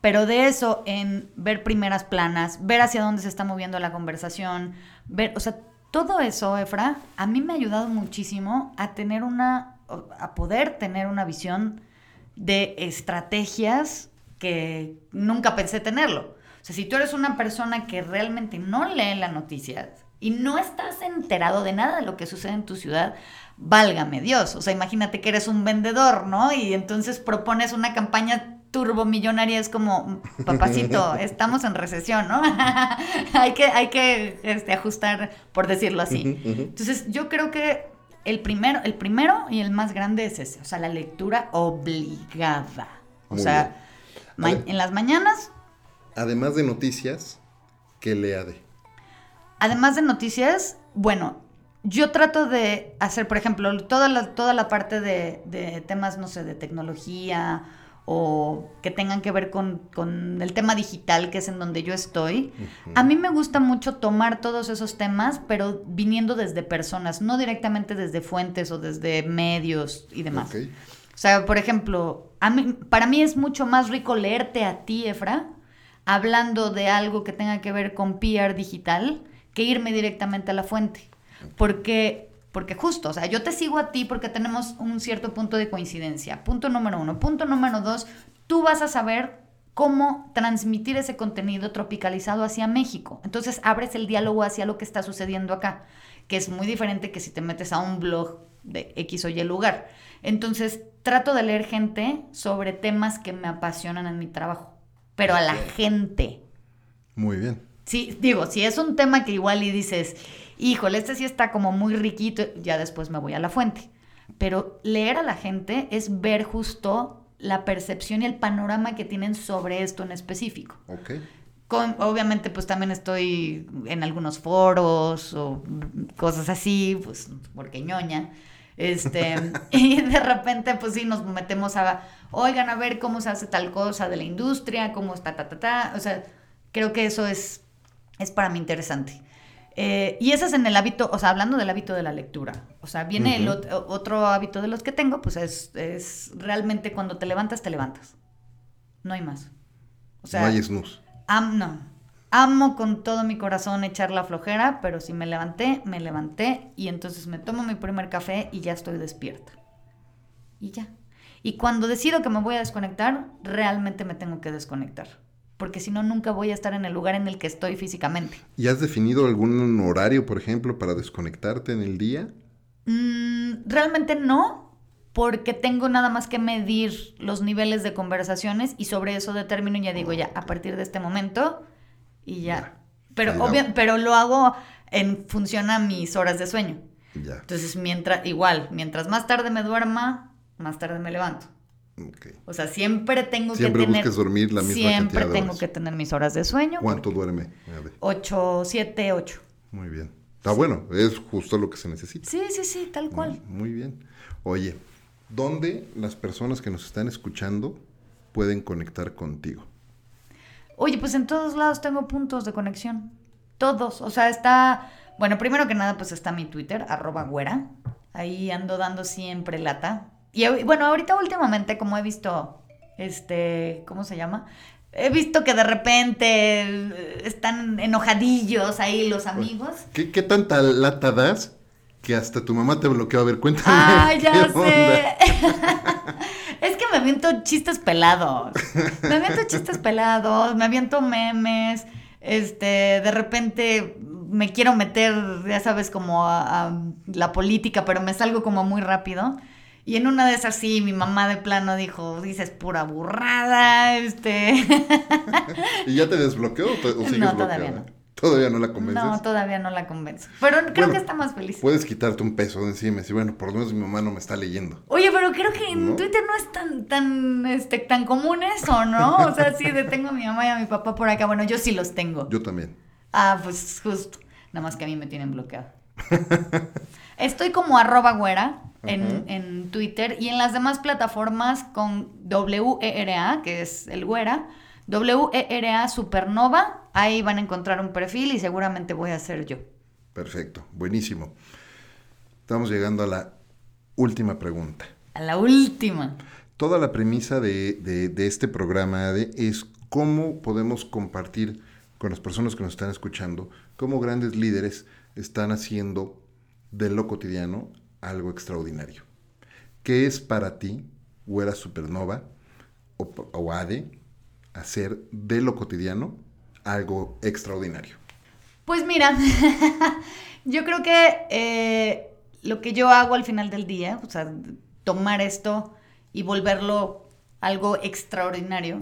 Pero de eso, en ver primeras planas, ver hacia dónde se está moviendo la conversación, ver, o sea, todo eso, Efra, a mí me ha ayudado muchísimo a tener una, a poder tener una visión de estrategias que nunca pensé tenerlo. O sea, si tú eres una persona que realmente no lee las noticias, y no estás enterado de nada de lo que sucede en tu ciudad, válgame Dios. O sea, imagínate que eres un vendedor, ¿no? Y entonces propones una campaña turbomillonaria, es como, papacito, estamos en recesión, ¿no? hay que, hay que este, ajustar, por decirlo así. Entonces, yo creo que el primero, el primero y el más grande es ese, o sea, la lectura obligada. O sea, en las mañanas. Además de noticias, ¿qué lea de? Además de noticias, bueno, yo trato de hacer, por ejemplo, toda la, toda la parte de, temas, no sé, de tecnología o que tengan que ver con, el tema digital, que es en donde yo estoy. A mí me gusta mucho tomar todos esos temas, pero viniendo desde personas, no directamente desde fuentes o desde medios y demás. O sea, por ejemplo, a mí, para mí es mucho más rico leerte a ti, Efra, hablando de algo que tenga que ver con PR digital que irme directamente a la fuente. Porque, porque justo, o sea, yo te sigo a ti porque tenemos un cierto punto de coincidencia. Punto número uno. Punto número dos, tú vas a saber cómo transmitir ese contenido tropicalizado hacia México. Entonces abres el diálogo hacia lo que está sucediendo acá, que es muy diferente que si te metes a un blog de X o Y lugar. Entonces trato de leer gente sobre temas que me apasionan en mi trabajo, pero a la gente. Muy bien. Sí, digo, si es un tema que igual y dices, híjole, este sí está como muy riquito, ya después me voy a la fuente. Pero leer a la gente es ver justo la percepción y el panorama que tienen sobre esto en específico. Ok. Con, obviamente, pues también estoy en algunos foros o cosas así, pues porque ñoña. Este, y de repente, pues sí, nos metemos a, oigan, a ver cómo se hace tal cosa de la industria, cómo está, ta, ta, ta. O sea, creo que eso es es para mí interesante. Eh, y ese es en el hábito, o sea, hablando del hábito de la lectura. O sea, viene el otro hábito de los que tengo, pues es, es, realmente cuando te levantas, te levantas. No hay más. O sea, no hay snooze. no. Amo con todo mi corazón echar la flojera, pero si me levanté, me levanté y entonces me tomo mi primer café y ya estoy despierta. Y ya. Y cuando decido que me voy a desconectar, realmente me tengo que desconectar. Porque si no, nunca voy a estar en el lugar en el que estoy físicamente. ¿Y has definido algún horario, por ejemplo, para desconectarte en el día? Mm, realmente no, porque tengo nada más que medir los niveles de conversaciones y sobre eso determino y ya digo, ya, a partir de este momento y ya. Pero, pero lo hago en función a mis horas de sueño. Ya. Entonces, mientras, igual, mientras más tarde me duerma, más tarde me levanto. O sea, siempre tengo que tener... Siempre dormir la misma Siempre tengo que tener mis horas de sueño. ¿Cuánto duerme? Ocho, siete, ocho. Muy bien. Está bueno, es justo lo que se necesita. Sí, sí, sí, tal cual. muy bien. Oye, ¿dónde las personas que nos están escuchando pueden conectar contigo? Oye, pues en todos lados tengo puntos de conexión. Todos. O sea, está. Bueno, primero que nada, pues está mi Twitter, arroba güera. Ahí ando dando siempre lata. Y bueno, ahorita últimamente, como he visto, este, ¿cómo se llama? He visto que de repente están enojadillos ahí los amigos. ¿Qué, qué tanta lata das? Que hasta tu mamá te bloqueó. A ver, cuéntame. Ah, ya sé. es que me aviento chistes pelados. Me aviento chistes pelados, me aviento memes. Este, de repente me quiero meter, ya sabes, como a, la política, pero me salgo como muy rápido. Y en una de esas sí, mi mamá de plano dijo, dices pura burrada, este. ¿Y ya te desbloqueó o, sigues no, todavía no. ¿Todavía no la convences? No, todavía no la convenzo. Pero creo que está más feliz. Puedes quitarte un peso de encima y decir, bueno, por lo menos mi mamá no me está leyendo. Oye, pero creo que en Twitter no es tan, tan, este, tan común eso, ¿no? O sea, sí, detengo a mi mamá y a mi papá por acá. Bueno, yo sí los tengo. Yo también. Ah, pues justo. Nada más que a mí me tienen bloqueado. Estoy como arroba güera en, en, Twitter y en las demás plataformas con WERA, que es el güera. WERA Supernova, ahí van a encontrar un perfil y seguramente voy a ser yo. Perfecto, buenísimo. Estamos llegando a la última pregunta. A la última. Toda la premisa de, este programa es cómo podemos compartir con las personas que nos están escuchando, cómo grandes líderes están haciendo de lo cotidiano algo extraordinario. ¿Qué es para ti, Güera Supernova o, o ADE, hacer de lo cotidiano algo extraordinario? Pues mira, yo creo que eh, lo que yo hago al final del día, o sea, tomar esto y volverlo algo extraordinario,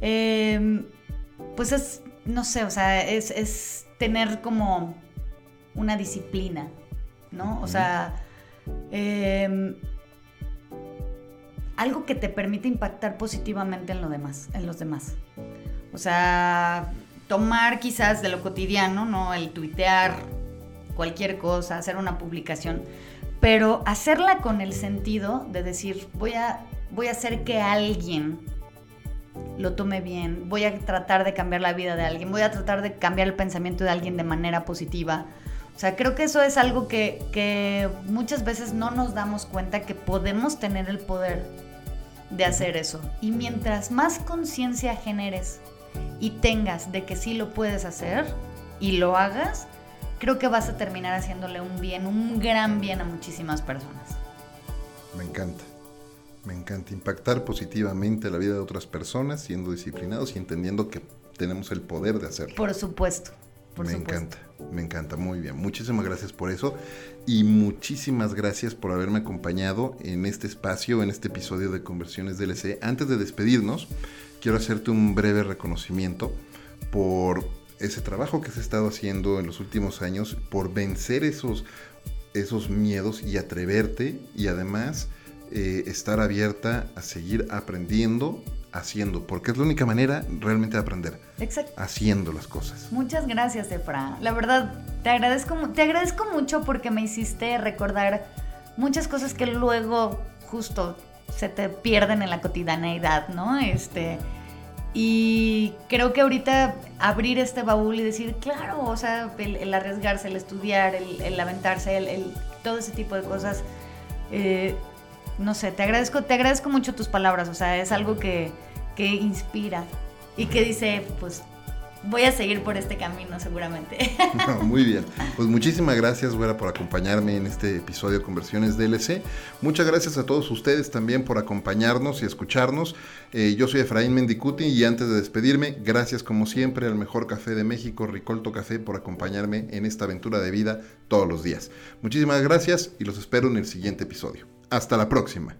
em, pues es, no sé, o sea, es, es, tener como una disciplina, ¿no? O sea, em, algo que te permite impactar positivamente en, demás, en los demás. O sea, tomar quizás de lo cotidiano, ¿no? El tuitear cualquier cosa, hacer una publicación, pero hacerla con el sentido de decir, voy a, voy a hacer que alguien lo tome bien, voy a tratar de cambiar la vida de alguien, voy a tratar de cambiar el pensamiento de alguien de manera positiva. O sea, creo que eso es algo que, que muchas veces no nos damos cuenta que podemos tener el poder de hacer eso. Y mientras más conciencia generes y tengas de que sí lo puedes hacer y lo hagas, creo que vas a terminar haciéndole un bien, un gran bien a muchísimas personas. Me encanta. Me encanta impactar positivamente la vida de otras personas, siendo disciplinados y entendiendo que tenemos el poder de hacerlo. Por supuesto. me encanta, me encanta, muy bien. Muchísimas gracias por eso y muchísimas gracias por haberme acompañado en este espacio, en este episodio de Conversiones DLC. Antes de despedirnos, quiero hacerte un breve reconocimiento por ese trabajo que se ha estado haciendo en los últimos años, por vencer esos, esos miedos y atreverte y además eh, estar abierta a seguir aprendiendo haciendo, porque es la única manera realmente de aprender. Exacto. Haciendo las cosas. Muchas gracias, Efra. La verdad, te agradezco, te agradezco mucho porque me hiciste recordar muchas cosas que luego justo se te pierden en la cotidianeidad, ¿no? Este, y creo que ahorita abrir este baúl y decir, claro, o sea, el, arriesgarse, el estudiar, el, aventarse, el, todo ese tipo de cosas, eh, no sé, te agradezco, te agradezco mucho tus palabras, o sea, es algo que, que inspira y que dice, pues voy a seguir por este camino seguramente. muy bien. Pues muchísimas gracias, güera, por acompañarme en este episodio de Conversiones DLC. Muchas gracias a todos ustedes también por acompañarnos y escucharnos. Eh, yo soy Efraín Mendicuti y antes de despedirme, gracias como siempre al mejor café de México, Ricolto Café, por acompañarme en esta aventura de vida todos los días. Muchísimas gracias y los espero en el siguiente episodio. Hasta la próxima.